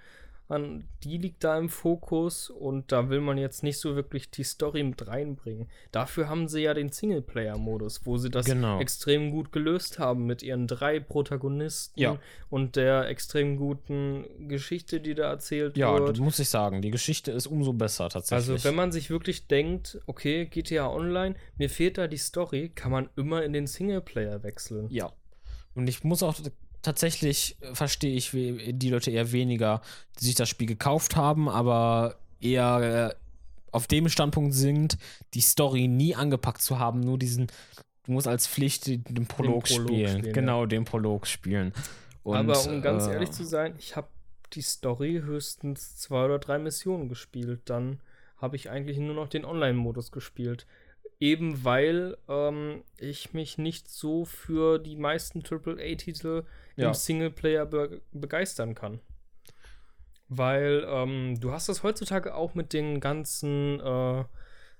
Speaker 1: An, die liegt da im Fokus und da will man jetzt nicht so wirklich die Story mit reinbringen. Dafür haben sie ja den Singleplayer-Modus, wo sie das
Speaker 2: Genau.
Speaker 1: extrem gut gelöst haben mit ihren drei Protagonisten
Speaker 2: Ja.
Speaker 1: und der extrem guten Geschichte, die da erzählt
Speaker 2: Ja,
Speaker 1: wird.
Speaker 2: das muss ich sagen. Die Geschichte ist umso besser tatsächlich.
Speaker 1: Also, wenn man sich wirklich denkt, okay, GTA Online, mir fehlt da die Story, kann man immer in den Singleplayer wechseln.
Speaker 2: Ja. Und ich muss auch tatsächlich, äh, verstehe ich die Leute eher weniger, die sich das Spiel gekauft haben, aber eher äh, auf dem Standpunkt sind, die Story nie angepackt zu haben, nur diesen, du musst als Pflicht den, Prolog,
Speaker 1: Prolog
Speaker 2: spielen.
Speaker 1: spielen,
Speaker 2: Genau, den Prolog spielen. Und,
Speaker 1: Aber um ganz
Speaker 2: äh,
Speaker 1: ehrlich zu sein, ich habe die Story höchstens zwei oder drei Missionen gespielt. Dann habe ich eigentlich nur noch den Online-Modus gespielt. Eben weil ähm, ich mich nicht so für die meisten AAA-Titel
Speaker 2: Ja.
Speaker 1: im Singleplayer be begeistern kann. Weil ähm, du hast das heutzutage auch mit den ganzen äh,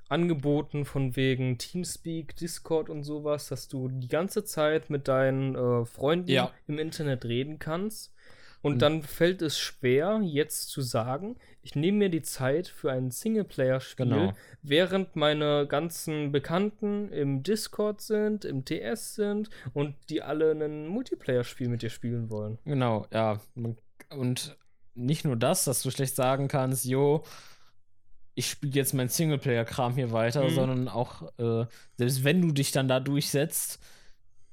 Speaker 1: Angeboten von wegen Teamspeak, Discord und sowas, dass du die ganze Zeit mit deinen äh, Freunden
Speaker 2: Ja.
Speaker 1: im Internet reden kannst. Und
Speaker 2: Mhm.
Speaker 1: dann fällt es schwer, jetzt zu sagen, ich nehme mir die Zeit für ein Singleplayer-Spiel,
Speaker 2: Genau.
Speaker 1: während meine ganzen Bekannten im Discord sind, im TS sind und die alle ein Multiplayer-Spiel mit dir spielen wollen.
Speaker 2: Genau, ja. Und nicht nur das, dass du schlecht sagen kannst, jo, ich spiele jetzt mein Singleplayer-Kram hier weiter,
Speaker 1: Mhm.
Speaker 2: sondern auch, äh, selbst wenn du dich dann da durchsetzt,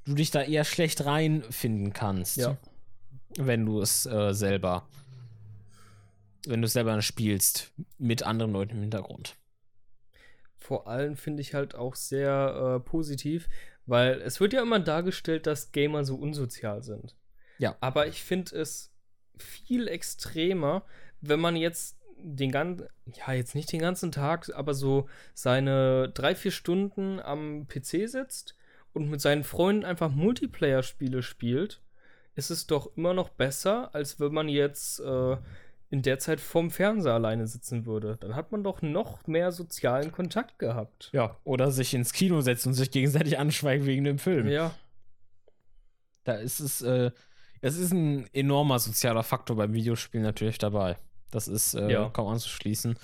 Speaker 2: du dich da eher schlecht reinfinden kannst.
Speaker 1: Ja.
Speaker 2: Wenn du es äh, selber, wenn du es selber spielst, mit anderen Leuten im Hintergrund.
Speaker 1: vor allem finde ich halt auch sehr äh, positiv, weil es wird ja immer dargestellt, dass Gamer so unsozial sind.
Speaker 2: Ja.
Speaker 1: Aber ich finde es viel extremer, wenn man jetzt den ganzen, ja, jetzt nicht den ganzen Tag, aber so seine drei, vier Stunden am PC sitzt und mit seinen Freunden einfach Multiplayer-Spiele spielt, ist es doch immer noch besser, als wenn man jetzt äh, in der Zeit vorm Fernseher alleine sitzen würde. Dann hat man doch noch mehr sozialen Kontakt gehabt.
Speaker 2: Ja. Oder sich ins Kino setzt und sich gegenseitig anschweigt wegen dem Film.
Speaker 1: Ja.
Speaker 2: Da ist es, äh, es ist ein enormer sozialer Faktor beim Videospiel natürlich dabei. Das ist äh,
Speaker 1: Ja.
Speaker 2: kaum anzuschließen.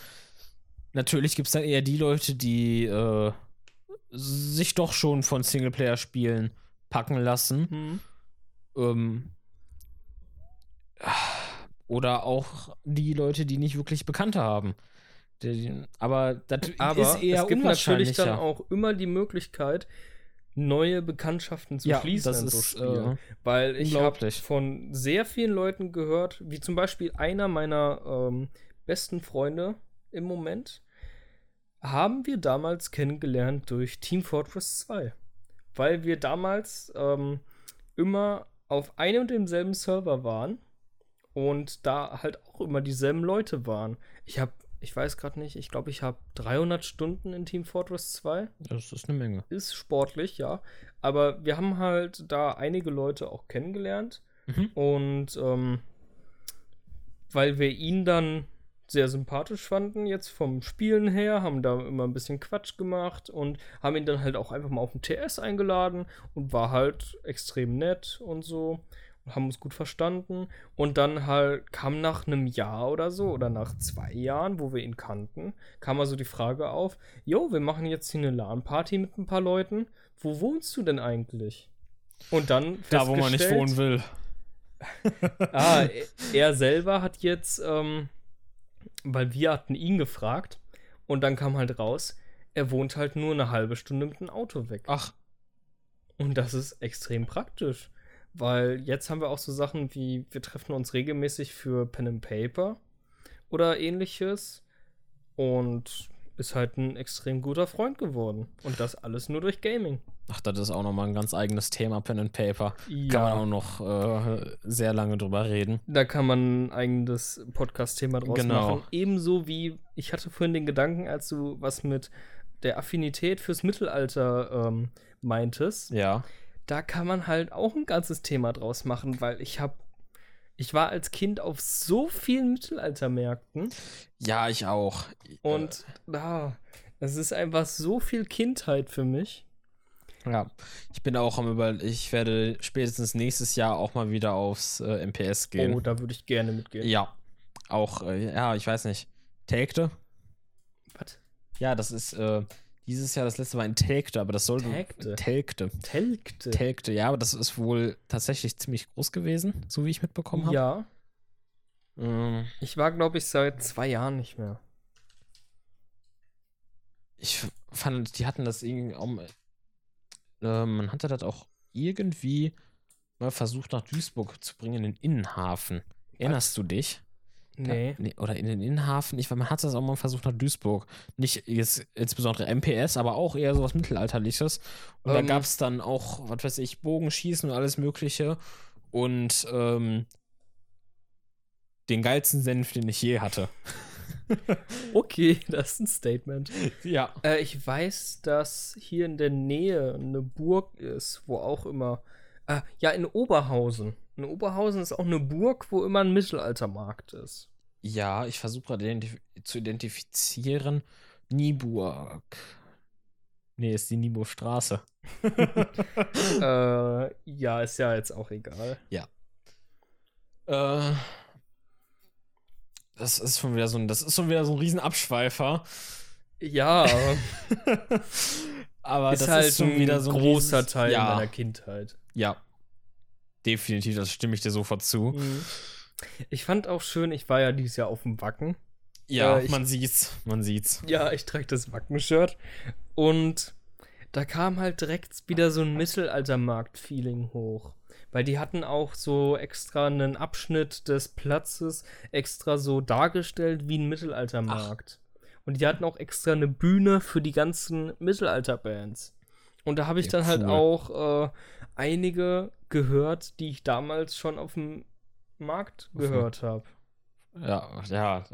Speaker 2: Natürlich gibt es dann eher die Leute, die äh, sich doch schon von Singleplayer-Spielen packen lassen.
Speaker 1: Hm.
Speaker 2: Ähm, oder auch die Leute, die nicht wirklich Bekannte haben. Aber das
Speaker 1: Aber
Speaker 2: ist eher
Speaker 1: es gibt natürlich dann auch immer die Möglichkeit, neue Bekanntschaften zu
Speaker 2: Ja,
Speaker 1: schließen
Speaker 2: das
Speaker 1: in so
Speaker 2: ist,
Speaker 1: Spielen.
Speaker 2: äh,
Speaker 1: Weil ich habe von sehr vielen Leuten gehört, wie zum Beispiel einer meiner ähm, besten Freunde, im Moment haben wir damals kennengelernt durch Team Fortress 2. Weil wir damals ähm, immer auf einem und demselben Server waren und da halt auch immer dieselben Leute waren. Ich habe, ich weiß gerade nicht, ich glaube, ich habe 300 Stunden in Team Fortress 2.
Speaker 2: Das ist eine Menge.
Speaker 1: Ist sportlich, ja. Aber wir haben halt da einige Leute auch kennengelernt. Mhm. Und ähm, weil wir ihn dann sehr sympathisch fanden, jetzt vom Spielen her, haben da immer ein bisschen Quatsch gemacht und haben ihn dann halt auch einfach mal auf den TS eingeladen und war halt extrem nett und so haben uns gut verstanden. Und dann halt kam nach einem Jahr oder so oder nach zwei Jahren, wo wir ihn kannten, kam also die Frage auf: Jo, wir machen jetzt hier eine LAN-Party mit ein paar Leuten. Wo wohnst du denn eigentlich? Und dann
Speaker 2: da, wo man nicht wohnen will.
Speaker 1: ah, er selber hat jetzt, ähm, weil wir hatten ihn gefragt und dann kam halt raus, er wohnt halt nur eine halbe Stunde mit dem Auto weg.
Speaker 2: Ach.
Speaker 1: Und das ist extrem praktisch. Weil jetzt haben wir auch so Sachen wie, wir treffen uns regelmäßig für Pen and Paper oder ähnliches. Und ist halt ein extrem guter Freund geworden. Und das alles nur durch Gaming.
Speaker 2: Ach, das ist auch nochmal ein ganz eigenes Thema, Pen and Paper. Ja. Kann man auch noch äh, sehr lange drüber reden.
Speaker 1: Da kann man ein eigenes Podcast-Thema draus genau. machen. Ebenso wie, ich hatte vorhin den Gedanken, als du was mit der Affinität fürs Mittelalter ähm, meintest.
Speaker 2: Ja
Speaker 1: da kann man halt auch ein ganzes Thema draus machen, weil ich habe ich war als Kind auf so vielen Mittelaltermärkten.
Speaker 2: Ja, ich auch.
Speaker 1: Und da, es ist einfach so viel Kindheit für mich.
Speaker 2: Ja, ich bin auch am über, ich werde spätestens nächstes Jahr auch mal wieder aufs äh, MPS gehen.
Speaker 1: Oh, da würde ich gerne mitgehen.
Speaker 2: Ja, auch, äh, ja, ich weiß nicht. Telgte?
Speaker 1: Was?
Speaker 2: Ja, das ist, äh, dieses Jahr das letzte Mal in Telgte, aber das sollte.
Speaker 1: Telgte.
Speaker 2: Telgte.
Speaker 1: Telgte.
Speaker 2: Telgte, ja, aber das ist wohl tatsächlich ziemlich groß gewesen, so wie ich mitbekommen habe.
Speaker 1: Ja. Mhm. Ich war, glaube ich, seit zwei Jahren nicht mehr.
Speaker 2: Ich fand, die hatten das irgendwie. Um, äh, man hatte das auch irgendwie mal versucht, nach Duisburg zu bringen, in den Innenhafen. Erinnerst du dich?
Speaker 1: Nee.
Speaker 2: Da, nee. Oder in den Innenhafen. Ich, man hat das auch mal versucht nach Duisburg. Nicht jetzt insbesondere MPS, aber auch eher sowas Mittelalterliches. Und ähm, da gab es dann auch, was weiß ich, Bogenschießen und alles Mögliche. Und ähm, den geilsten Senf, den ich je hatte.
Speaker 1: okay, das ist ein Statement.
Speaker 2: Ja.
Speaker 1: Äh, ich weiß, dass hier in der Nähe eine Burg ist, wo auch immer. Äh, ja, in Oberhausen. In Oberhausen ist auch eine Burg, wo immer ein Mittelaltermarkt ist.
Speaker 2: Ja, ich versuche gerade identif zu identifizieren. Nieburg. Nee, ist die Nieburgstraße.
Speaker 1: äh, ja, ist ja jetzt auch egal.
Speaker 2: Ja. Äh, das ist schon wieder so ein, das ist schon wieder so ein Riesenabschweifer.
Speaker 1: Ja.
Speaker 2: aber ist das halt ist schon wieder so
Speaker 1: ein großer Riesen Teil ja. meiner Kindheit.
Speaker 2: Ja, definitiv, das stimme ich dir sofort zu.
Speaker 1: Mhm. Ich fand auch schön, ich war ja dieses Jahr auf dem Wacken.
Speaker 2: Ja, äh, ich, man sieht's, man sieht's.
Speaker 1: Ja, ich trage das Wacken-Shirt und da kam halt direkt wieder so ein Mittelaltermarkt-Feeling hoch. Weil die hatten auch so extra einen Abschnitt des Platzes extra so dargestellt wie ein Mittelaltermarkt. Ach. Und die hatten auch extra eine Bühne für die ganzen Mittelalterbands. Und da habe ich ja, dann halt cool. auch äh, einige gehört, die ich damals schon auf dem Markt gehört habe.
Speaker 2: Ja, ja.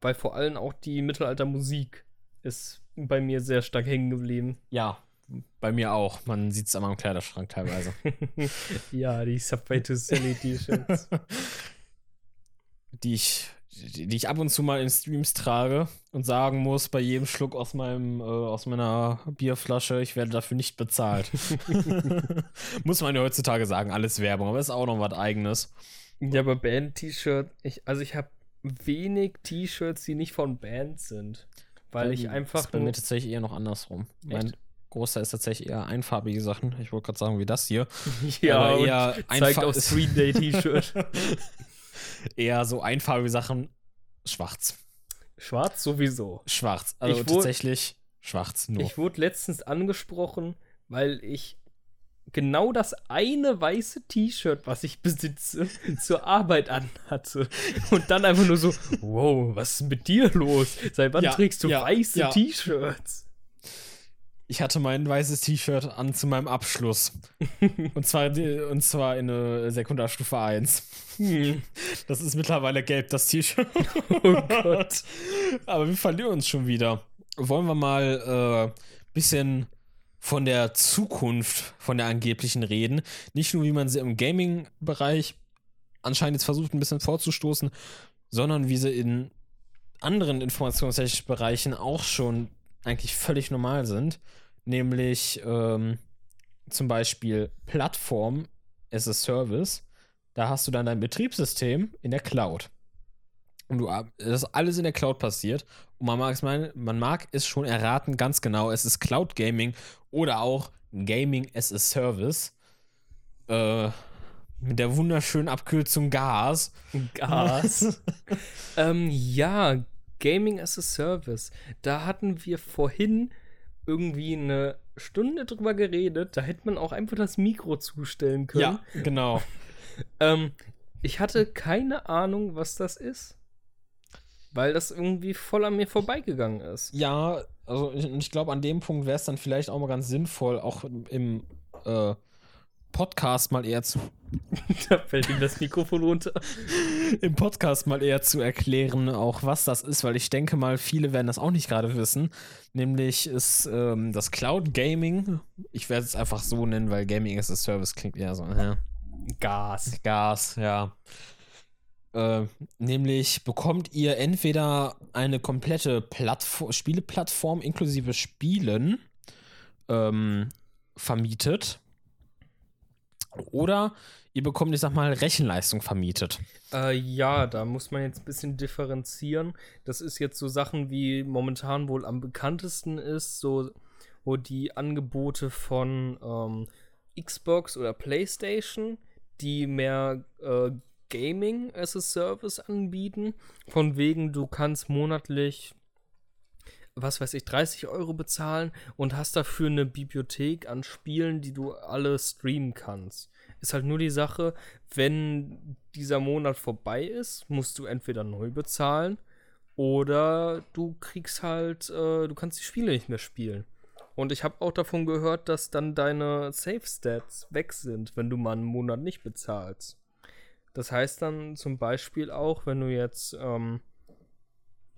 Speaker 1: Weil vor allem auch die Mittelaltermusik ist bei mir sehr stark hängen geblieben.
Speaker 2: Ja, bei mir auch. Man sieht es an meinem Kleiderschrank teilweise.
Speaker 1: ja, die Subway to Silly T-Shirts.
Speaker 2: die ich die, ich ab und zu mal in Streams trage und sagen muss bei jedem Schluck aus meinem äh, aus meiner Bierflasche, ich werde dafür nicht bezahlt. muss man ja heutzutage sagen, alles Werbung, aber ist auch noch was eigenes.
Speaker 1: Ja, aber Band-T-Shirt, ich, also ich habe wenig T-Shirts, die nicht von Bands sind, weil ähm, ich einfach
Speaker 2: ist bei mir tatsächlich eher noch andersrum. Echt? Mein Großteil ist tatsächlich eher einfarbige Sachen. Ich wollte gerade sagen, wie das hier.
Speaker 1: ja, aber eher zeigt auf Street Day T-Shirt.
Speaker 2: Eher so einfarbige Sachen. Schwarz.
Speaker 1: Schwarz sowieso.
Speaker 2: Schwarz. Also wurde, tatsächlich schwarz nur.
Speaker 1: Ich wurde letztens angesprochen, weil ich genau das eine weiße T-Shirt, was ich besitze, zur Arbeit anhatte. Und dann einfach nur so, wow, was ist mit dir los? Seit wann
Speaker 2: Ja,
Speaker 1: trägst du
Speaker 2: ja,
Speaker 1: weiße
Speaker 2: ja.
Speaker 1: T-Shirts?
Speaker 2: Ich hatte mein weißes T-Shirt an zu meinem Abschluss. und, zwar, und zwar in äh, Sekundarstufe 1.
Speaker 1: Hm.
Speaker 2: Das ist mittlerweile gelb, das T-Shirt.
Speaker 1: Oh Gott.
Speaker 2: Aber wir verlieren uns schon wieder. Wollen wir mal äh, bisschen von der Zukunft, von der angeblichen reden. Nicht nur, wie man sie im Gaming-Bereich anscheinend jetzt versucht, ein bisschen vorzustoßen, sondern wie sie in anderen informationstechnischen Bereichen auch schon eigentlich völlig normal sind. Nämlich ähm, zum Beispiel Plattform as a Service. Da hast du dann dein Betriebssystem in der Cloud. Und du, das ist alles in der Cloud passiert. Und man mag, es meinen, man mag es schon erraten, ganz genau, es ist Cloud Gaming oder auch Gaming as a Service. Äh, mit der wunderschönen Abkürzung GAS.
Speaker 1: Gas. ähm, ja, Gaming as a Service. Da hatten wir vorhin irgendwie eine Stunde drüber geredet. Da hätte man auch einfach das Mikro zustellen können.
Speaker 2: Ja, genau.
Speaker 1: Ähm, ich hatte keine Ahnung, was das ist. Weil das irgendwie voll an mir vorbeigegangen ist.
Speaker 2: Ja, also ich, ich glaube, an dem Punkt wäre es dann vielleicht auch mal ganz sinnvoll, auch im, äh, Podcast mal eher zu
Speaker 1: da fällt ihm das Mikrofon runter.
Speaker 2: im Podcast mal eher zu erklären, auch was das ist, weil ich denke mal, viele werden das auch nicht gerade wissen. Nämlich ist ähm, das Cloud Gaming, ich werde es einfach so nennen, weil Gaming as a Service klingt eher so, ja.
Speaker 1: Gas.
Speaker 2: Gas, ja. Äh, nämlich bekommt ihr entweder eine komplette Plattform, Spieleplattform inklusive Spielen ähm, vermietet oder ihr bekommt, ich sag mal, Rechenleistung vermietet.
Speaker 1: Äh, ja, da muss man jetzt ein bisschen differenzieren. Das ist jetzt so Sachen wie momentan wohl am bekanntesten ist, so wo die Angebote von ähm, Xbox oder PlayStation, die mehr äh, Gaming as a Service anbieten. Von wegen, du kannst monatlich, was weiß ich, 30 Euro bezahlen und hast dafür eine Bibliothek an Spielen, die du alle streamen kannst. Ist halt nur die Sache, wenn dieser Monat vorbei ist, musst du entweder neu bezahlen oder du kriegst halt, äh, du kannst die Spiele nicht mehr spielen. Und ich habe auch davon gehört, dass dann deine Save Stats weg sind, wenn du mal einen Monat nicht bezahlst. Das heißt dann zum Beispiel auch, wenn du jetzt ähm,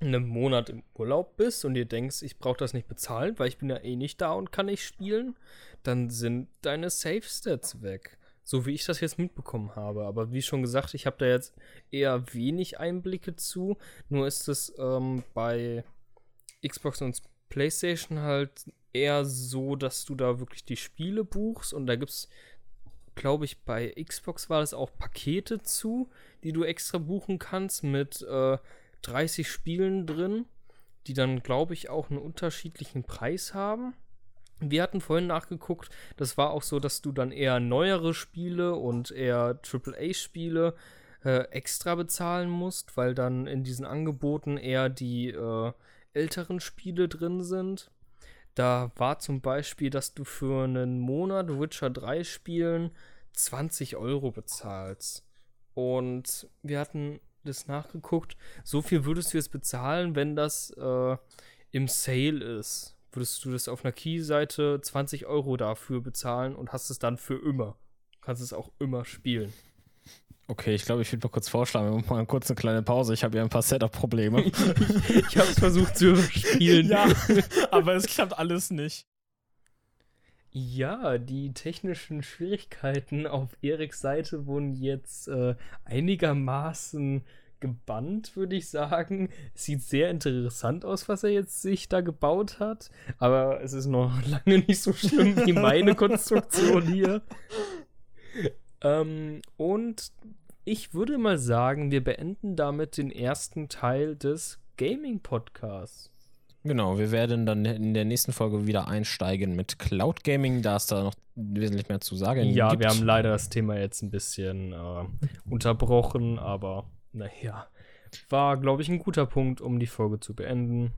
Speaker 1: einen Monat im Urlaub bist und dir denkst, ich brauche das nicht bezahlen, weil ich bin ja eh nicht da und kann nicht spielen, dann sind deine Save Stats weg. So wie ich das jetzt mitbekommen habe. Aber wie schon gesagt, ich habe da jetzt eher wenig Einblicke zu. Nur ist es ähm, bei Xbox und PlayStation halt eher so, dass du da wirklich die Spiele buchst und da gibt es, glaube ich, bei Xbox war das auch Pakete zu, die du extra buchen kannst mit äh, 30 Spielen drin, die dann, glaube ich, auch einen unterschiedlichen Preis haben. Wir hatten vorhin nachgeguckt, das war auch so, dass du dann eher neuere Spiele und eher AAA-Spiele äh, extra bezahlen musst, weil dann in diesen Angeboten eher die äh, älteren Spiele drin sind. Da war zum Beispiel, dass du für einen Monat Witcher 3 spielen 20 Euro bezahlst. Und wir hatten das nachgeguckt. So viel würdest du jetzt bezahlen, wenn das äh, im Sale ist. Würdest du das auf einer Key-Seite 20 Euro dafür bezahlen und hast es dann für immer. Kannst es auch immer spielen.
Speaker 2: Okay, ich glaube, ich würde mal kurz vorschlagen, wir machen mal kurz eine kleine Pause. Ich habe ja ein paar Setup-Probleme.
Speaker 1: Ich habe es versucht zu spielen.
Speaker 2: ja, aber es klappt alles nicht.
Speaker 1: Ja, die technischen Schwierigkeiten auf Eriks Seite wurden jetzt äh, einigermaßen gebannt, würde ich sagen. Es sieht sehr interessant aus, was er jetzt sich da gebaut hat, aber es ist noch lange nicht so schlimm wie meine Konstruktion hier. Ähm, und ich würde mal sagen, wir beenden damit den ersten Teil des Gaming-Podcasts.
Speaker 2: Genau, wir werden dann in der nächsten Folge wieder einsteigen mit Cloud Gaming, da es da noch wesentlich mehr zu sagen
Speaker 1: Ja,
Speaker 2: gibt.
Speaker 1: wir haben leider das Thema jetzt ein bisschen äh, unterbrochen, aber naja, war, glaube ich, ein guter Punkt, um die Folge zu beenden.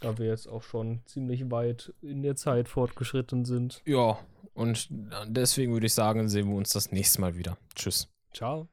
Speaker 1: Da wir jetzt auch schon ziemlich weit in der Zeit fortgeschritten sind.
Speaker 2: Ja, und deswegen würde ich sagen, sehen wir uns das nächste Mal wieder. Tschüss.
Speaker 1: Ciao.